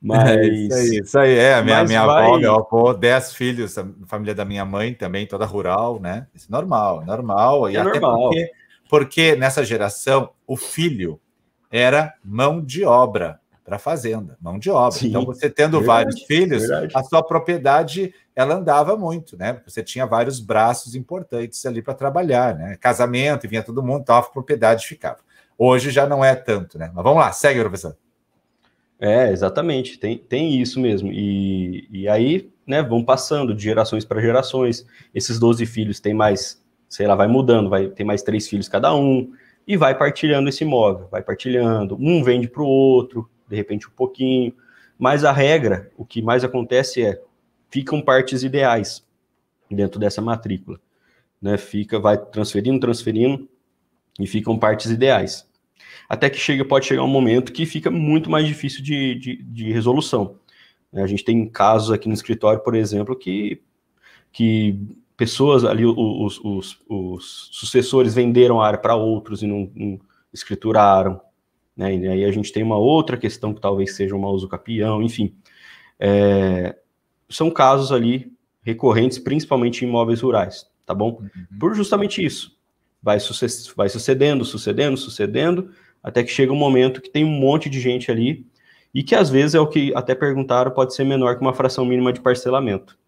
Mas é, isso aí, isso aí é. A minha, minha vai... avó, meu avô, dez filhos, a família da minha mãe também, toda rural, né? Isso é normal, normal. E é até normal. Porque, porque nessa geração o filho era mão de obra para a fazenda, mão de obra. Sim, então, você tendo verdade, vários filhos, verdade. a sua propriedade ela andava muito, né? Você tinha vários braços importantes ali para trabalhar, né? Casamento, vinha todo mundo, então a propriedade ficava. Hoje já não é tanto, né? Mas vamos lá, segue, professor.
É, exatamente, tem, tem isso mesmo. E, e aí, né, vão passando de gerações para gerações. Esses 12 filhos têm mais, sei lá, vai mudando, vai ter mais três filhos cada um, e vai partilhando esse imóvel, vai partilhando. Um vende para o outro, de repente um pouquinho. Mas a regra, o que mais acontece é, ficam partes ideais dentro dessa matrícula. Né? Fica, vai transferindo, transferindo, e ficam partes ideais. Até que chega, pode chegar um momento que fica muito mais difícil de, de, de resolução. Né, a gente tem casos aqui no escritório, por exemplo, que, que pessoas ali, os, os, os sucessores venderam a área para outros e não, não escrituraram. Né? E aí a gente tem uma outra questão que talvez seja um uso capião, enfim. É, são casos ali recorrentes, principalmente em imóveis rurais, tá bom? Uhum. Por justamente isso vai, sucess vai sucedendo, sucedendo, sucedendo, até que chega um momento que tem um monte de gente ali, e que às vezes é o que até perguntaram, pode ser menor que uma fração mínima de parcelamento.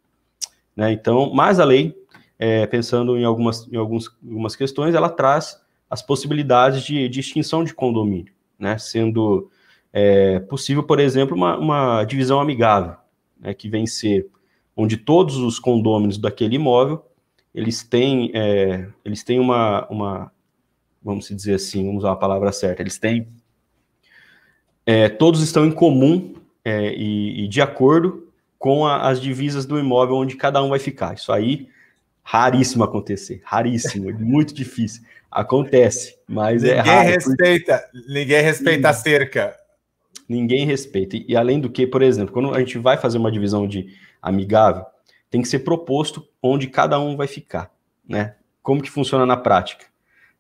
Né? Então, mas a lei, é, pensando em algumas, em alguns, algumas questões, ela traz as possibilidades de, de extinção de condomínio, né? sendo é, possível, por exemplo, uma, uma divisão amigável, né? que vem ser onde todos os condôminos daquele imóvel eles têm, é, eles têm uma, uma, vamos dizer assim, vamos usar a palavra certa, eles têm, é, todos estão em comum é, e, e, de acordo com a, as divisas do imóvel onde cada um vai ficar. Isso aí, raríssimo acontecer, raríssimo, muito difícil. Acontece, mas
ninguém
é
raro. Respeita, porque... Ninguém respeita a cerca.
Ninguém respeita. E além do que, por exemplo, quando a gente vai fazer uma divisão de amigável, tem que ser proposto onde cada um vai ficar, né? Como que funciona na prática?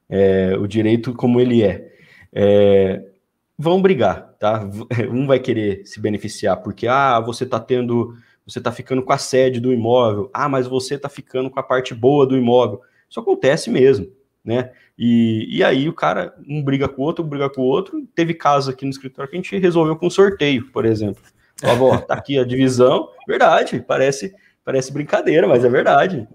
É, o direito como ele é. é. Vão brigar, tá? Um vai querer se beneficiar porque, ah, você está tendo, você está ficando com a sede do imóvel, ah, mas você está ficando com a parte boa do imóvel. Isso acontece mesmo, né? E, e aí o cara, um briga com o outro, briga com o outro. Teve casos aqui no escritório que a gente resolveu com sorteio, por exemplo. Ó, tá aqui a divisão, verdade, parece Parece brincadeira, mas é verdade.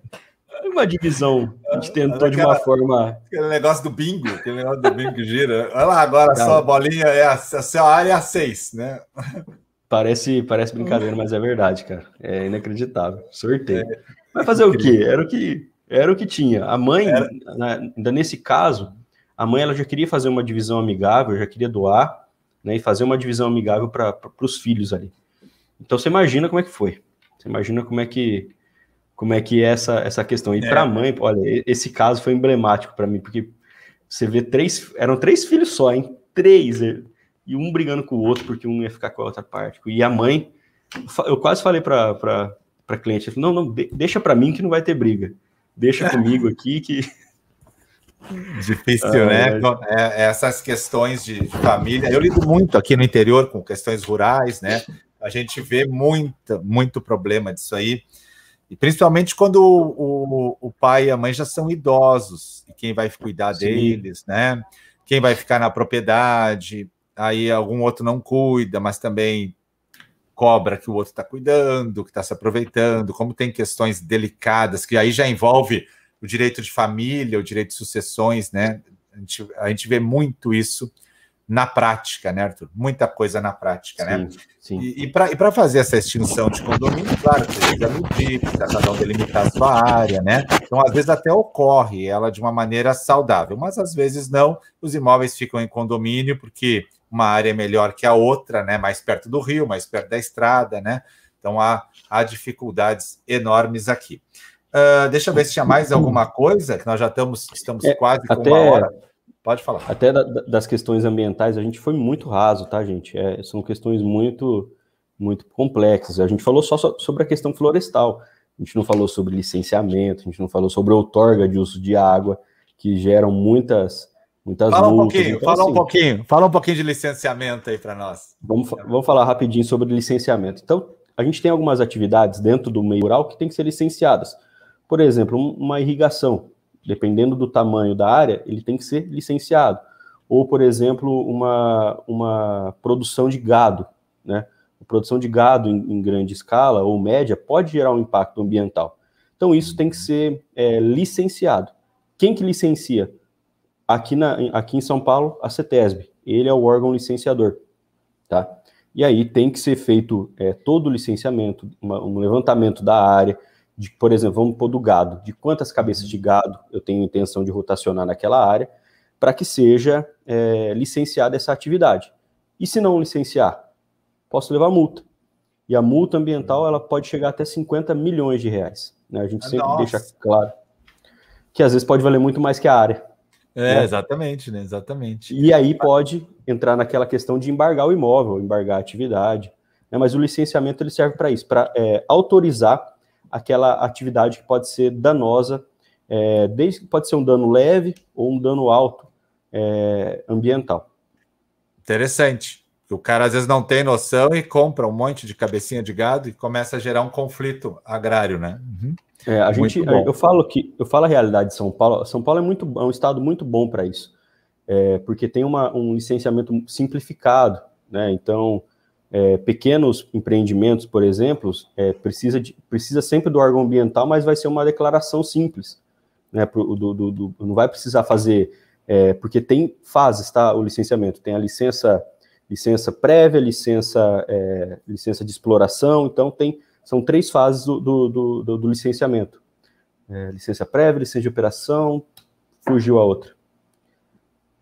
Uma divisão, a gente tentou de uma forma.
Aquele negócio do bingo, aquele negócio do bingo que gira. Olha lá, agora só a bolinha é a, a sua área é a seis, né?
Parece, parece brincadeira, mas é verdade, cara. É inacreditável. Sorteio. É. Vai fazer o quê? Era o que, era o que tinha. A mãe, ainda nesse caso, a mãe ela já queria fazer uma divisão amigável, já queria doar, né, e fazer uma divisão amigável para os filhos ali. Então você imagina como é que foi. Você imagina como é que como é que é essa, essa questão. E é. para a mãe, olha, esse caso foi emblemático para mim, porque você vê três, eram três filhos só, hein? Três, e um brigando com o outro porque um ia ficar com a outra parte. E a mãe, eu quase falei para para cliente, não, não, deixa para mim que não vai ter briga. Deixa comigo aqui que
Difícil, né? É, é, essas questões de família. Eu lido muito aqui no interior com questões rurais, né? A gente vê muita, muito problema disso aí. E principalmente quando o, o, o pai e a mãe já são idosos, e quem vai cuidar Sim. deles, né? quem vai ficar na propriedade, aí algum outro não cuida, mas também cobra que o outro está cuidando, que está se aproveitando, como tem questões delicadas, que aí já envolve o direito de família, o direito de sucessões, né? A gente, a gente vê muito isso na prática, né, Arthur? Muita coisa na prática, né? sim, né? Sim. E, e para fazer essa extinção de condomínio, claro, precisa medir, precisa cada um delimitar a sua área, né? Então, às vezes até ocorre ela de uma maneira saudável, mas às vezes não. Os imóveis ficam em condomínio porque uma área é melhor que a outra, né? Mais perto do rio, mais perto da estrada, né? Então há, há dificuldades enormes aqui. Uh, deixa eu ver se tinha mais alguma coisa, que nós já estamos, estamos é, quase com
até,
uma hora. Pode falar.
Até da, das questões ambientais, a gente foi muito raso, tá, gente? É, são questões muito, muito complexas. A gente falou só sobre a questão florestal. A gente não falou sobre licenciamento, a gente não falou sobre outorga de uso de água, que geram muitas Muitas
fala um pouquinho, então, fala assim, um pouquinho, fala um pouquinho de licenciamento aí para nós.
Vamos, vamos falar rapidinho sobre licenciamento. Então, a gente tem algumas atividades dentro do meio rural que tem que ser licenciadas. Por exemplo, uma irrigação, dependendo do tamanho da área, ele tem que ser licenciado. Ou, por exemplo, uma, uma produção de gado, né? A produção de gado em, em grande escala ou média pode gerar um impacto ambiental. Então, isso tem que ser é, licenciado. Quem que licencia? Aqui, na, aqui em São Paulo, a CETESB, ele é o órgão licenciador, tá? E aí tem que ser feito é, todo o licenciamento, uma, um levantamento da área, de, por exemplo, vamos pôr do gado, de quantas cabeças de gado eu tenho intenção de rotacionar naquela área, para que seja é, licenciada essa atividade. E se não licenciar, posso levar multa. E a multa ambiental ela pode chegar até 50 milhões de reais. Né? A gente sempre Nossa. deixa claro que às vezes pode valer muito mais que a área.
É, né? exatamente, né? Exatamente.
E aí pode entrar naquela questão de embargar o imóvel, embargar a atividade. Né? Mas o licenciamento ele serve para isso, para é, autorizar aquela atividade que pode ser danosa, é, desde que pode ser um dano leve ou um dano alto é, ambiental.
Interessante. O cara às vezes não tem noção e compra um monte de cabecinha de gado e começa a gerar um conflito agrário, né? Uhum.
É, a gente, eu falo que eu falo a realidade de São Paulo. São Paulo é muito é um estado muito bom para isso, é, porque tem uma, um licenciamento simplificado, né? Então, é, pequenos empreendimentos, por exemplo, é, precisa de, precisa sempre do órgão ambiental, mas vai ser uma declaração simples, né? Pro, do, do, do, não vai precisar fazer, é, porque tem fases, tá? O licenciamento tem a licença licença prévia, licença é, licença de exploração, então tem são três fases do, do, licenciamento. É, licença prévia, licença de operação, fugiu a outra.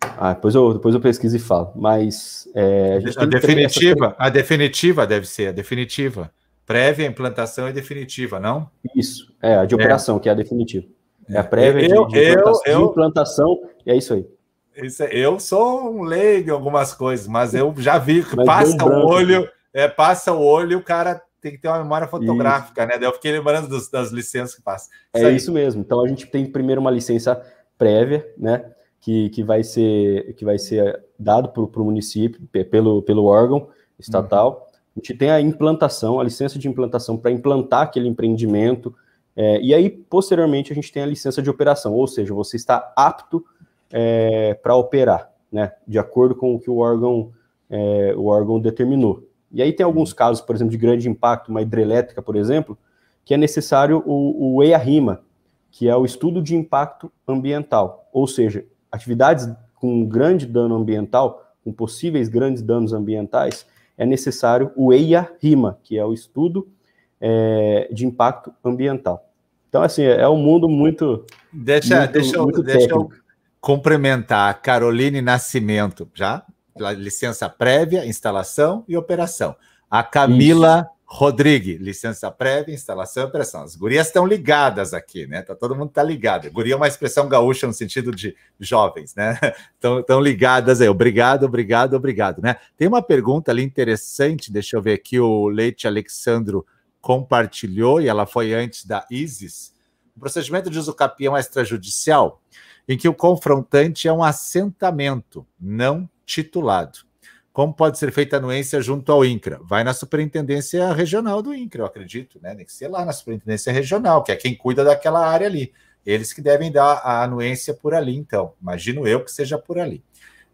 Ah, depois eu, depois eu pesquiso e falo. Mas
é, a, a definitiva, a definitiva deve ser a definitiva. Prévia, implantação e definitiva, não?
Isso, é a de é. operação, é. que é a definitiva. É a prévia eu, de, de, implantação, eu, eu, de implantação, e é isso aí.
Isso, eu sou um leigo em algumas coisas, mas eu já vi que passa o olho, é, passa o olho e o cara tem que ter uma memória fotográfica, isso. né? Eu fiquei lembrando dos, das licenças que passa.
Isso é aí. isso mesmo. Então a gente tem primeiro uma licença prévia, né? Que, que vai ser que vai ser dado para o município pelo, pelo órgão estatal. Uhum. A gente tem a implantação, a licença de implantação para implantar aquele empreendimento. É, e aí, posteriormente, a gente tem a licença de operação, ou seja, você está apto é, para operar, né? De acordo com o que o órgão, é, o órgão determinou. E aí tem alguns casos, por exemplo, de grande impacto, uma hidrelétrica, por exemplo, que é necessário o, o EIA-RIMA, que é o estudo de impacto ambiental, ou seja, atividades com grande dano ambiental, com possíveis grandes danos ambientais, é necessário o EIA-RIMA, que é o estudo é, de impacto ambiental. Então, assim, é um mundo muito.
Deixa, muito, deixa, eu, muito deixa eu cumprimentar a Caroline Nascimento, já? licença prévia, instalação e operação. A Camila Isso. Rodrigues, licença prévia, instalação e operação. As gurias estão ligadas aqui, né? Tá, todo mundo tá ligado. Guria é uma expressão gaúcha no sentido de jovens, né? Estão ligadas aí. Obrigado, obrigado, obrigado, né? Tem uma pergunta ali interessante, deixa eu ver aqui, o Leite Alexandro compartilhou, e ela foi antes da ISIS. O procedimento de uso capião extrajudicial, em que o confrontante é um assentamento, não titulado. Como pode ser feita a anuência junto ao INCRA? Vai na superintendência regional do INCRA, eu acredito, né? Tem que ser lá na superintendência regional, que é quem cuida daquela área ali. Eles que devem dar a anuência por ali, então. Imagino eu que seja por ali.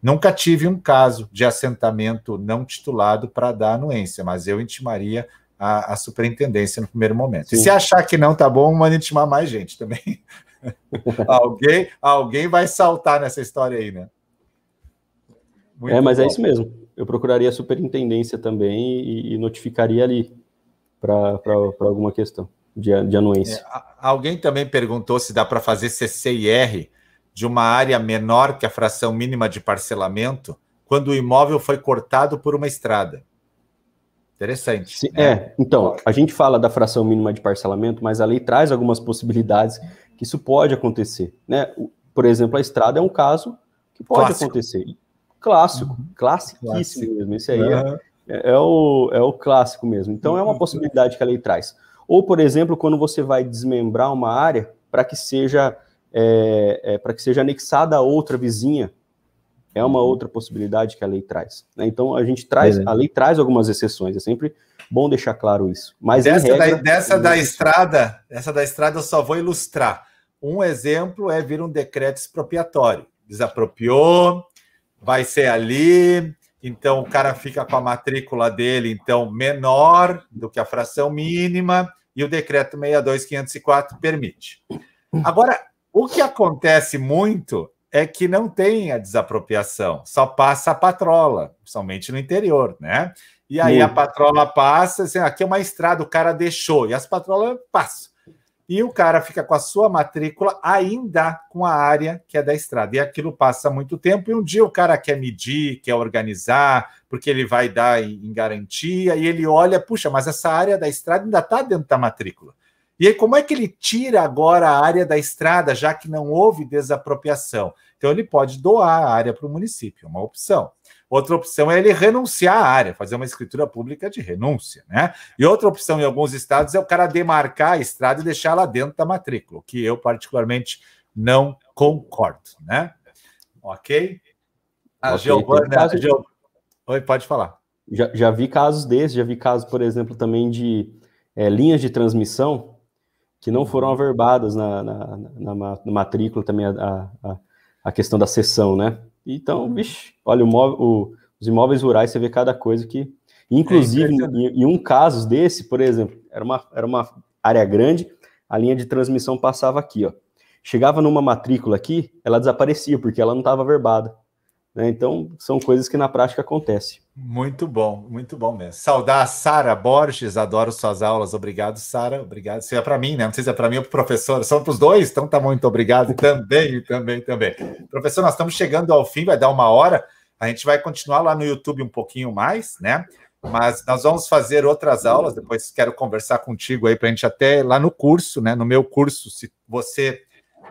Nunca tive um caso de assentamento não titulado para dar anuência, mas eu intimaria a, a superintendência no primeiro momento. Sim. E se achar que não tá bom, manda intimar mais gente também. alguém, alguém vai saltar nessa história aí, né?
Muito é, mas é bom. é isso mesmo. Eu procuraria a superintendência também e, e notificaria ali para alguma questão de, de anuência. É,
alguém também perguntou se dá para fazer CCIR de uma área menor que a fração mínima de parcelamento quando o imóvel foi cortado por uma estrada. Interessante.
Sim, né? É, então, a gente fala da fração mínima de parcelamento, mas a lei traz algumas possibilidades que isso pode acontecer. Né? Por exemplo, a estrada é um caso que pode Clássico. acontecer. Clássico, uhum. classiquíssimo Clássico. mesmo. Esse aí uhum. é, é, o, é o clássico mesmo. Então, é uma uhum. possibilidade que a lei traz. Ou, por exemplo, quando você vai desmembrar uma área para que seja é, é, para que seja anexada a outra vizinha, é uma uhum. outra possibilidade que a lei traz. Né? Então a gente traz, é. a lei traz algumas exceções, é sempre bom deixar claro isso. Mas
dessa, regra, da, dessa da estrada, essa da estrada eu só vou ilustrar. Um exemplo é vir um decreto expropriatório. Desapropriou, vai ser ali, então o cara fica com a matrícula dele então menor do que a fração mínima e o decreto 62504 permite. Agora, o que acontece muito é que não tem a desapropriação, só passa a patrola, somente no interior, né? E aí a patrola passa, assim, aqui é uma estrada, o cara deixou, e as patrolas passam. E o cara fica com a sua matrícula ainda com a área que é da estrada. E aquilo passa muito tempo, e um dia o cara quer medir, quer organizar, porque ele vai dar em garantia, e ele olha, puxa, mas essa área da estrada ainda está dentro da matrícula. E aí, como é que ele tira agora a área da estrada, já que não houve desapropriação? Então, ele pode doar a área para o município, uma opção. Outra opção é ele renunciar à área, fazer uma escritura pública de renúncia, né? E outra opção em alguns estados é o cara demarcar a estrada e deixar lá dentro da matrícula, que eu particularmente não concordo, né? Ok? A okay, Giovana. Caso... Oi, pode falar.
Já, já vi casos desses, já vi casos, por exemplo, também de é, linhas de transmissão que não foram averbadas na, na, na, na matrícula também a, a, a, questão da sessão, né? Então, vixe, olha, o, o, os imóveis rurais, você vê cada coisa que... Inclusive, é em, em, um caso desse, por exemplo, era uma, era uma área grande, a linha de transmissão passava aqui, ó. Chegava numa matrícula aqui, ela desaparecia, porque ela não estava averbada. Né? Então, são coisas que na prática acontecem.
Muito bom, muito bom mesmo. Saudar a Sara Borges, adoro suas aulas. Obrigado, Sara. Obrigado. Isso é para mim, né? Não sei se é para mim ou para o professor. São para os dois, então tá muito obrigado também, também, também. Professor, nós estamos chegando ao fim, vai dar uma hora. A gente vai continuar lá no YouTube um pouquinho mais, né? Mas nós vamos fazer outras aulas. Depois quero conversar contigo aí para a gente até lá no curso, né? No meu curso, se você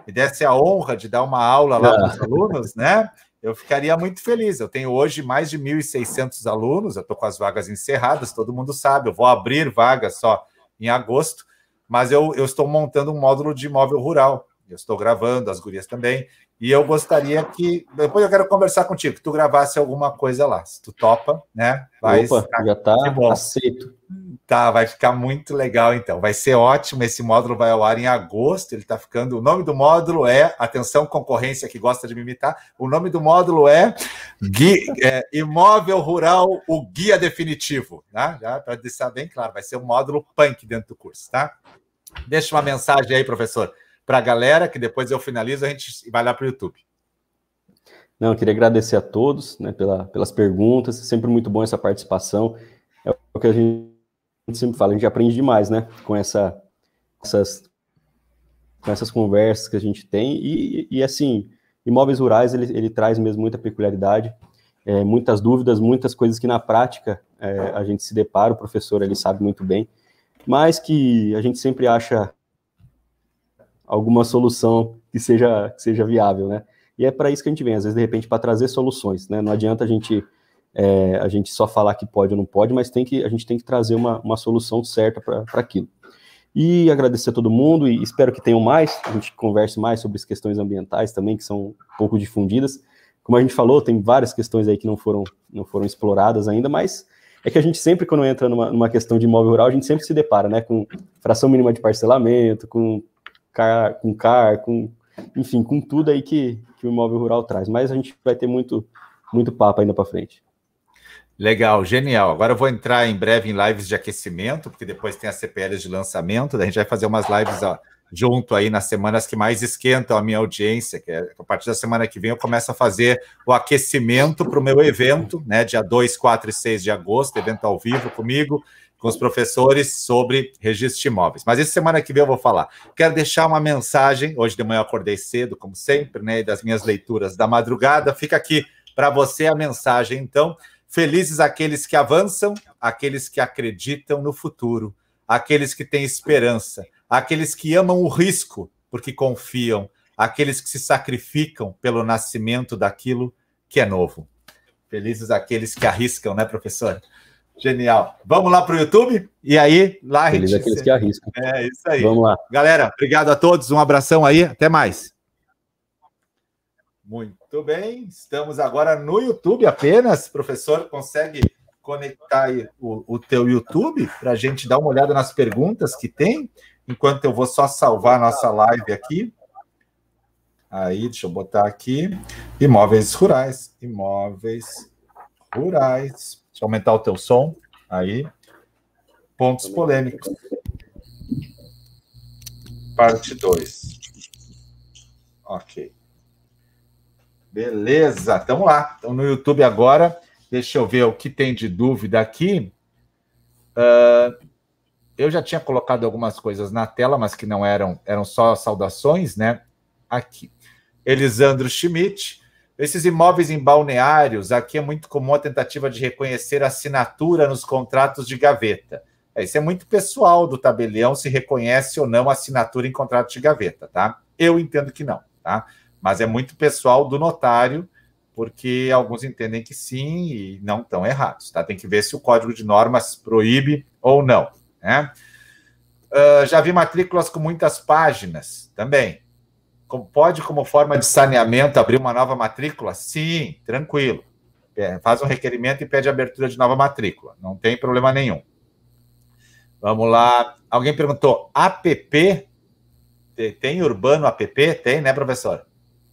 me desse a honra de dar uma aula lá para os alunos, né? Eu ficaria muito feliz. Eu tenho hoje mais de 1.600 alunos, eu estou com as vagas encerradas, todo mundo sabe, eu vou abrir vagas só em agosto, mas eu, eu estou montando um módulo de imóvel rural. Eu estou gravando, as gurias também, e eu gostaria que. Depois eu quero conversar contigo, que tu gravasse alguma coisa lá. Se tu topa, né?
Vai Opa, já está aceito.
Tá, vai ficar muito legal então. Vai ser ótimo. Esse módulo vai ao ar em agosto. Ele está ficando. O nome do módulo é Atenção Concorrência que gosta de me imitar. O nome do módulo é, Gui, é Imóvel Rural, o Guia Definitivo. Tá? Já para deixar bem claro, vai ser um módulo punk dentro do curso, tá? Deixa uma mensagem aí, professor, para a galera, que depois eu finalizo, a gente vai lá para o YouTube.
Não, eu queria agradecer a todos né, pela, pelas perguntas. Sempre muito bom essa participação. É o que a gente gente sempre fala, a gente aprende demais, né? Com essa, essas, com essas conversas que a gente tem. E, e assim, imóveis rurais, ele, ele traz mesmo muita peculiaridade, é, muitas dúvidas, muitas coisas que na prática é, a gente se depara, o professor ele sabe muito bem, mas que a gente sempre acha alguma solução que seja, que seja viável, né? E é para isso que a gente vem, às vezes, de repente, para trazer soluções, né? Não adianta a gente é, a gente só falar que pode ou não pode, mas tem que, a gente tem que trazer uma, uma solução certa para aquilo. E agradecer a todo mundo e espero que tenham mais, a gente converse mais sobre as questões ambientais também, que são um pouco difundidas. Como a gente falou, tem várias questões aí que não foram, não foram exploradas ainda, mas é que a gente sempre, quando entra numa, numa questão de imóvel rural, a gente sempre se depara, né, com fração mínima de parcelamento, com CAR, com, CAR, com enfim, com tudo aí que, que o imóvel rural traz. Mas a gente vai ter muito muito papo ainda para frente.
Legal, genial. Agora eu vou entrar em breve em lives de aquecimento, porque depois tem as CPLs de lançamento, a gente vai fazer umas lives ó, junto aí nas semanas que mais esquentam a minha audiência, que é a partir da semana que vem eu começo a fazer o aquecimento para o meu evento, né, dia 2, 4 e 6 de agosto, evento ao vivo comigo, com os professores sobre registro de imóveis. Mas essa semana que vem eu vou falar. Quero deixar uma mensagem, hoje de manhã eu acordei cedo, como sempre, né, das minhas leituras da madrugada, fica aqui para você a mensagem, então, Felizes aqueles que avançam, aqueles que acreditam no futuro, aqueles que têm esperança, aqueles que amam o risco porque confiam, aqueles que se sacrificam pelo nascimento daquilo que é novo. Felizes aqueles que arriscam, né, professor? Genial. Vamos lá para o YouTube? E aí, lá
Felizes gente... aqueles que arriscam.
É isso aí.
Vamos lá.
Galera, obrigado a todos. Um abração aí. Até mais. Muito bem, estamos agora no YouTube apenas. Professor, consegue conectar o, o teu YouTube para a gente dar uma olhada nas perguntas que tem, enquanto eu vou só salvar a nossa live aqui. Aí, deixa eu botar aqui. Imóveis rurais. Imóveis rurais. Deixa eu aumentar o teu som. Aí. Pontos polêmicos. Parte 2. Ok. Beleza, estamos lá. Estamos no YouTube agora. Deixa eu ver o que tem de dúvida aqui. Uh, eu já tinha colocado algumas coisas na tela, mas que não eram, eram só saudações, né? Aqui. Elisandro Schmidt. Esses imóveis em balneários, aqui é muito comum a tentativa de reconhecer assinatura nos contratos de gaveta. É, isso é muito pessoal do tabelião se reconhece ou não assinatura em contrato de gaveta, tá? Eu entendo que não, tá? Mas é muito pessoal do notário, porque alguns entendem que sim e não estão errados, tá? Tem que ver se o código de normas proíbe ou não, né? Uh, já vi matrículas com muitas páginas também. Pode, como forma de saneamento, abrir uma nova matrícula? Sim, tranquilo. É, faz um requerimento e pede abertura de nova matrícula. Não tem problema nenhum. Vamos lá. Alguém perguntou: app? Tem urbano app? Tem, né, professor?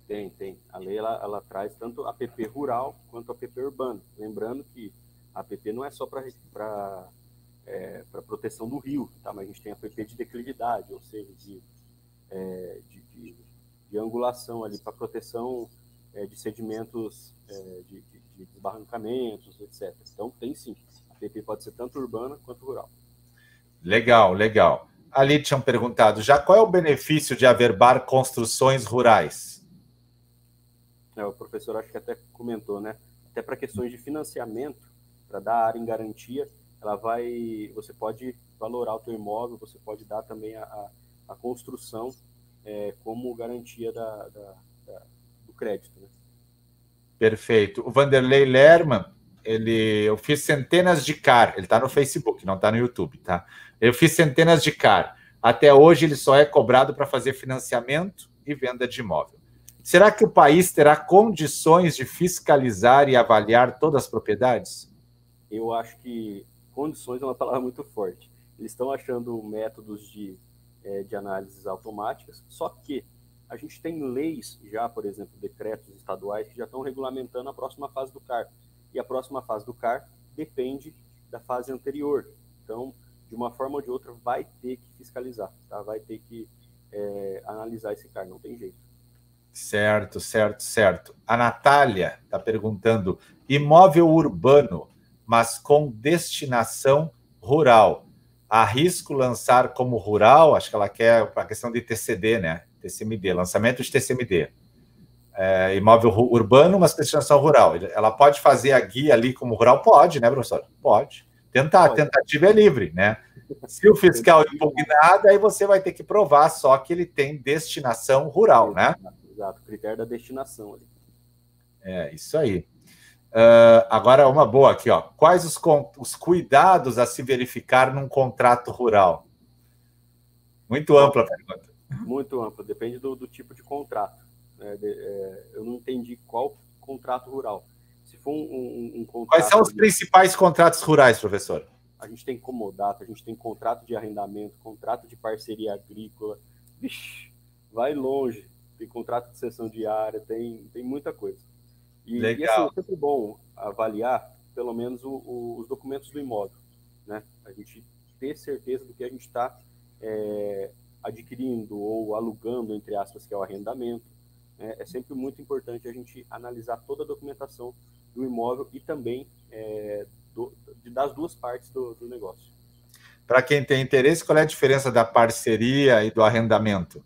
Tem, tem. A lei ela, ela traz tanto APP rural quanto APP urbano. Lembrando que a APP não é só para é, proteção do rio, tá? mas a gente tem APP de declividade, ou seja, de, é, de, de, de, angulação ali para proteção é, de sedimentos, é, de, de, de desbarrancamentos, etc. Então, tem sim. A APP pode ser tanto urbana quanto rural.
Legal, legal. Ali tinham perguntado já qual é o benefício de averbar construções rurais?
É, o professor acho que até comentou, né? Até para questões de financiamento, para dar a área em garantia, ela vai, você pode valorar o teu imóvel, você pode dar também a, a, a construção é, como garantia da, da, da, do crédito. Né?
Perfeito. O Vanderlei Lerman, ele, eu fiz centenas de CAR, ele está no Facebook, não está no YouTube, tá? Eu fiz centenas de CAR. Até hoje ele só é cobrado para fazer financiamento e venda de imóvel. Será que o país terá condições de fiscalizar e avaliar todas as propriedades?
Eu acho que condições é uma palavra muito forte. Eles estão achando métodos de, é, de análises automáticas, só que a gente tem leis já, por exemplo, decretos estaduais que já estão regulamentando a próxima fase do CAR. E a próxima fase do CAR depende da fase anterior. Então, de uma forma ou de outra, vai ter que fiscalizar, tá? vai ter que é, analisar esse CAR, não tem jeito.
Certo, certo, certo. A Natália está perguntando: imóvel urbano, mas com destinação rural. Arrisco lançar como rural? Acho que ela quer a questão de TCD, né? TCMD, lançamento de TCMD. É, imóvel urbano, mas destinação rural. Ela pode fazer a guia ali como rural? Pode, né, professor? Pode. Tentar, pode. tentativa é livre, né? Se o fiscal impugnar, aí você vai ter que provar só que ele tem destinação rural, né?
Exato, critério da destinação ali.
É, isso aí. Uh, agora, uma boa aqui, ó. Quais os, os cuidados a se verificar num contrato rural? Muito ampla a pergunta.
Muito ampla, depende do, do tipo de contrato. É, de, é, eu não entendi qual contrato rural. Se for um, um, um contrato.
Quais são os principais contratos rurais, professor?
A gente tem comodato, a gente tem contrato de arrendamento, contrato de parceria agrícola. Vixe, vai longe tem contrato de sessão diária, tem, tem muita coisa. E, Legal. e assim, é sempre bom avaliar, pelo menos, o, o, os documentos do imóvel, né? A gente ter certeza do que a gente está é, adquirindo ou alugando, entre aspas, que é o arrendamento. É, é, sempre muito importante a gente analisar toda a documentação do imóvel e também é, do, das duas partes do, do negócio.
Para quem tem interesse, qual é a diferença da parceria e do arrendamento?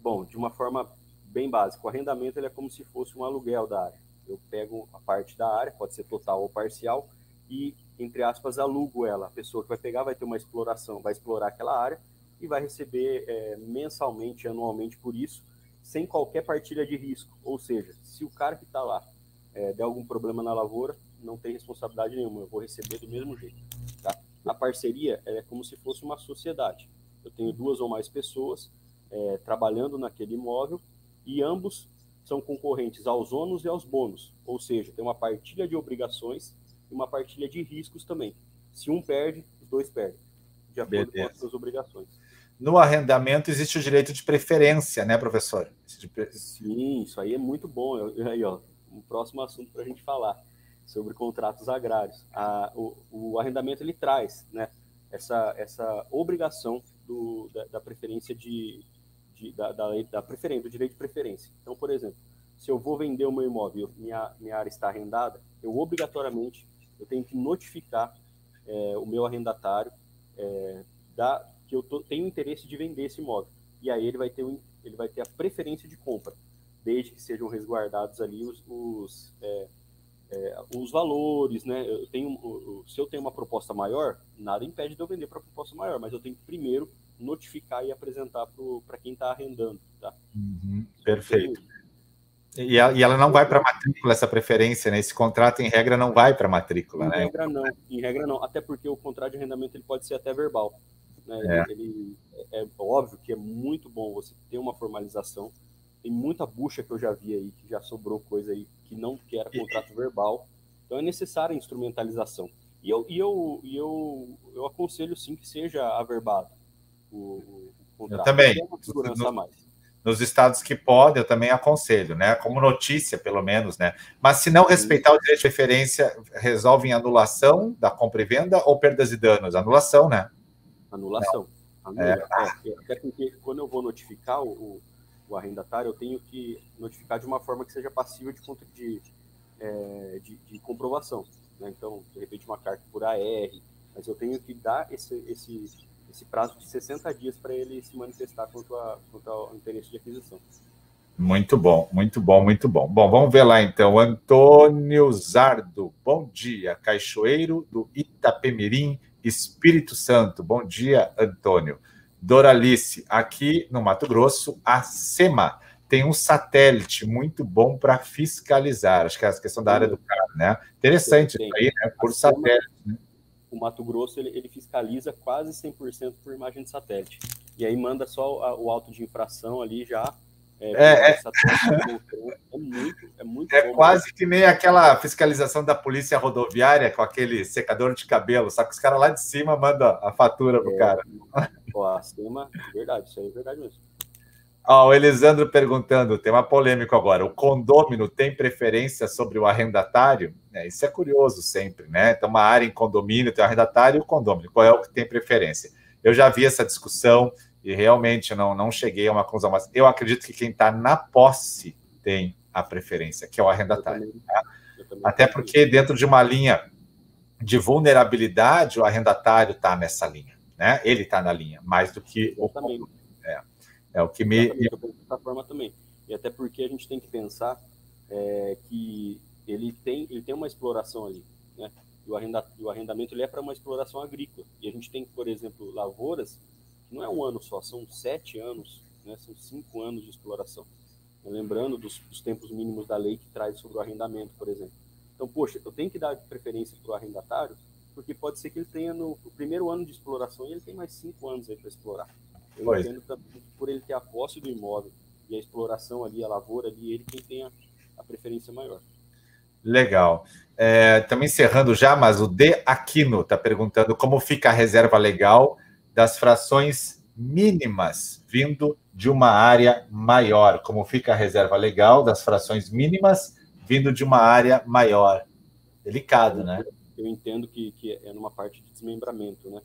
Bom, de uma forma bem básica, o arrendamento ele é como se fosse um aluguel da área. Eu pego a parte da área, pode ser total ou parcial, e, entre aspas, alugo ela. A pessoa que vai pegar vai ter uma exploração, vai explorar aquela área e vai receber é, mensalmente, anualmente por isso, sem qualquer partilha de risco. Ou seja, se o cara que está lá é, der algum problema na lavoura, não tem responsabilidade nenhuma, eu vou receber do mesmo jeito. Tá? A parceria é como se fosse uma sociedade. Eu tenho duas ou mais pessoas é, trabalhando naquele imóvel e ambos são concorrentes aos ônus e aos bônus, ou seja, tem uma partilha de obrigações e uma partilha de riscos também. Se um perde, os dois perdem, de acordo Beleza. com as suas obrigações.
No arrendamento existe o direito de preferência, né, professor?
Sim, isso aí é muito bom. Aí, ó, um próximo assunto para a gente falar sobre contratos agrários. A, o, o, arrendamento ele traz, né, essa, essa obrigação do, da, da preferência de, de da, da, da, preferência, do direito de preferência. Então, por exemplo, se eu vou vender o meu imóvel, minha, minha área está arrendada, eu obrigatoriamente eu tenho que notificar é, o meu arrendatário é, da, que eu tô, tenho interesse de vender esse imóvel. E aí ele vai ter, ele vai ter a preferência de compra, desde que sejam resguardados ali os, os, é, é os valores, né? Eu tenho, se eu tenho uma proposta maior, nada impede de eu vender para proposta maior, mas eu tenho que primeiro notificar e apresentar para quem está arrendando, tá?
Uhum, perfeito. E ela, e ela não vai para matrícula, essa preferência, né? Esse contrato, em regra, não vai para matrícula,
em
né?
Em regra, não. Em regra, não. Até porque o contrato de arrendamento ele pode ser até verbal. Né? É. Ele, é, é óbvio que é muito bom você ter uma formalização. Tem muita bucha que eu já vi aí, que já sobrou coisa aí que não quer contrato verbal. Então é necessária a instrumentalização. E eu, e eu, e eu, eu aconselho sim que seja averbado o, o.
Eu também. Segurança no, nos estados que podem, eu também aconselho, né? Como notícia, pelo menos, né? Mas se não respeitar o direito de referência, resolve em anulação da compra e venda ou perdas e danos? Anulação, né?
Anulação. Anula. É. É, até porque quando eu vou notificar o, o, arrendatário, eu tenho que notificar de uma forma que seja passível de, de, é, de, de comprovação. Né? Então, de repente, uma carta por AR, mas eu tenho que dar esse, esse esse prazo de 60 dias para ele se manifestar quanto, a, quanto ao interesse de aquisição.
Muito bom, muito bom, muito bom. Bom, vamos ver lá então. Antônio Zardo, bom dia. Caixoeiro do Itapemirim, Espírito Santo. Bom dia, Antônio. Doralice, aqui no Mato Grosso, a SEMA tem um satélite muito bom para fiscalizar. Acho que é a questão da área do carro, né? Interessante isso aí, né? Por satélite. Né?
O Mato Grosso ele, ele fiscaliza quase 100% por imagem de satélite. E aí manda só o auto de infração ali já.
É, é, é. é muito, é muito É bom, quase que nem aquela fiscalização da polícia rodoviária com aquele secador de cabelo, só que os caras lá de cima mandam a fatura pro é, cara.
Ó, acima, verdade, isso aí é verdade mesmo.
Ó, o Elisandro perguntando, tema polêmico agora. O condômino tem preferência sobre o arrendatário? É, isso é curioso sempre, né? Então, uma área em condomínio tem o arrendatário e o condômino. Qual é o que tem preferência? Eu já vi essa discussão e realmente não, não cheguei a uma conclusão, mas eu acredito que quem está na posse tem a preferência, que é o arrendatário. Tá? Até porque dentro de uma linha de vulnerabilidade, o arrendatário está nessa linha, né? Ele está na linha, mais do que o. É. É o que me.
Dessa forma também. E até porque a gente tem que pensar é, que ele tem, ele tem uma exploração ali, né? E o, arrenda, o arrendamento ele é para uma exploração agrícola. E a gente tem, por exemplo, lavouras que não é um ano só, são sete anos, né? São cinco anos de exploração. Lembrando dos, dos tempos mínimos da lei que traz sobre o arrendamento, por exemplo. Então, poxa, eu tenho que dar preferência para o arrendatário, porque pode ser que ele tenha no, no primeiro ano de exploração e ele tem mais cinco anos aí para explorar. Eu pois. entendo também por ele ter a posse do imóvel e a exploração ali, a lavoura ali, ele quem tem a, a preferência maior.
Legal. É, estamos encerrando já, mas o De Aquino está perguntando como fica a reserva legal das frações mínimas vindo de uma área maior. Como fica a reserva legal das frações mínimas vindo de uma área maior. Delicado, né?
Eu entendo que, que é numa parte de desmembramento, né?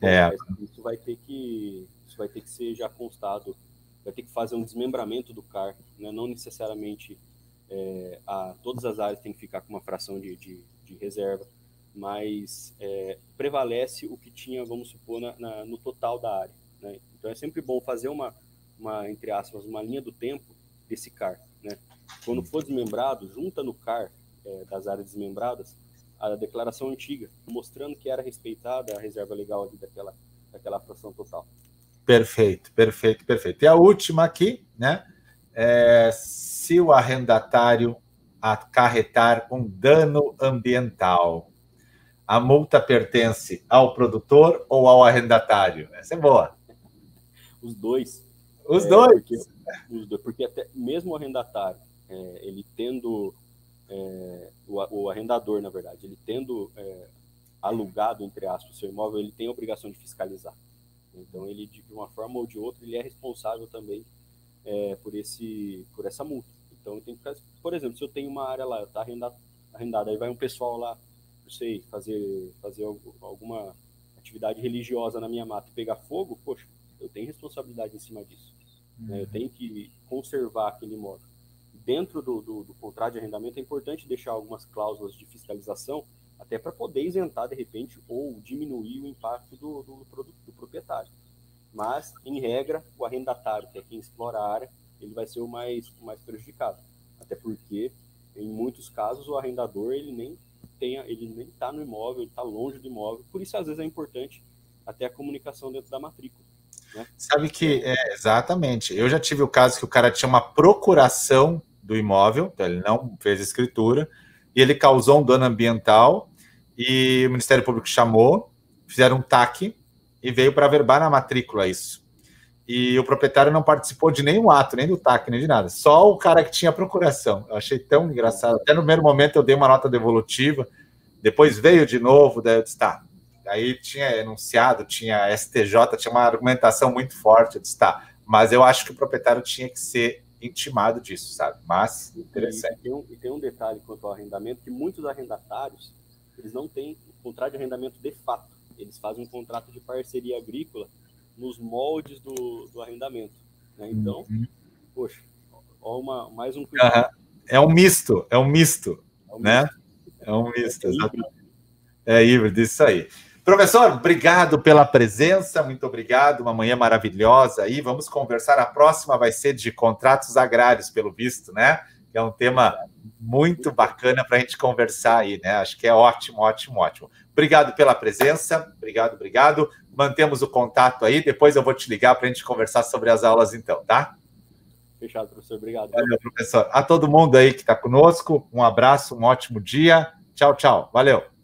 É.
Isso vai ter que isso vai ter que ser já constado, vai ter que fazer um desmembramento do CAR, né? Não necessariamente é, a, todas as áreas têm que ficar com uma fração de, de, de reserva, mas é, prevalece o que tinha, vamos supor, na, na, no total da área. Né? Então é sempre bom fazer uma, uma, entre aspas, uma linha do tempo desse CAR. Né? Quando for desmembrado, junta no CAR é, das áreas desmembradas a declaração antiga, mostrando que era respeitada a reserva legal ali daquela, daquela fração total.
Perfeito, perfeito, perfeito. E a última aqui, né? É, se o arrendatário acarretar um dano ambiental, a multa pertence ao produtor ou ao arrendatário? Essa é boa.
Os dois.
Os é, dois.
Porque, os dois, porque até mesmo o arrendatário, é, ele tendo é, o, o, arrendador, na verdade, ele tendo é, alugado, entre aspas, o seu imóvel, ele tem a obrigação de fiscalizar. Então, ele, de uma forma ou de outra, ele é responsável também é, por, esse, por essa multa. Então, tem por exemplo, se eu tenho uma área lá, está arrendada, arrendada, aí vai um pessoal lá, não sei, fazer, fazer alguma atividade religiosa na minha mata e pegar fogo, poxa, eu tenho responsabilidade em cima disso. Uhum. Né? Eu uhum. tenho que conservar aquele imóvel dentro do, do, do, contrato de arrendamento é importante deixar algumas cláusulas de fiscalização, até para poder isentar, de repente, ou diminuir o impacto do, do, do, proprietário. Mas, em regra, o arrendatário, que é quem explora a área, ele vai ser o mais, o mais prejudicado. Até porque, em muitos casos, o arrendador ele nem tem, ele nem está no imóvel, ele está longe do imóvel. Por isso, às vezes, é importante até a comunicação dentro da matrícula. Né?
Sabe que, é, exatamente. Eu já tive o caso que o cara tinha uma procuração do imóvel, então ele não fez escritura, e ele causou um dano ambiental, e o Ministério Público chamou, fizeram um TAC e veio para verbar na matrícula isso. E o proprietário não participou de nenhum ato, nem do TAC, nem de nada. Só o cara que tinha procuração. Eu achei tão engraçado. Até no primeiro momento eu dei uma nota devolutiva, depois veio de novo, daí eu disse, tá. Aí tinha enunciado, tinha STJ, tinha uma argumentação muito forte. Eu disse, tá. Mas eu acho que o proprietário tinha que ser intimado disso, sabe? Mas interessante.
E tem, um, e tem um detalhe quanto ao arrendamento, que muitos arrendatários, eles não têm contrato de arrendamento de fato. Eles fazem um contrato de parceria agrícola nos moldes do, do arrendamento. Né? Então, uhum. poxa, ó uma, mais um
cuidado. Uhum. É um misto, é um misto, é um né? Misto. É um misto, é exatamente. É híbrido, isso aí. Professor, obrigado pela presença, muito obrigado. Uma manhã maravilhosa aí. Vamos conversar. A próxima vai ser de contratos agrários, pelo visto, né? É um tema muito bacana para a gente conversar aí, né? Acho que é ótimo, ótimo, ótimo. Obrigado pela presença, obrigado, obrigado. Mantemos o contato aí. Depois eu vou te ligar para a gente conversar sobre as aulas, então, tá?
Fechado, professor. Obrigado.
Valeu, professor. A todo mundo aí que está conosco, um abraço, um ótimo dia. Tchau, tchau. Valeu.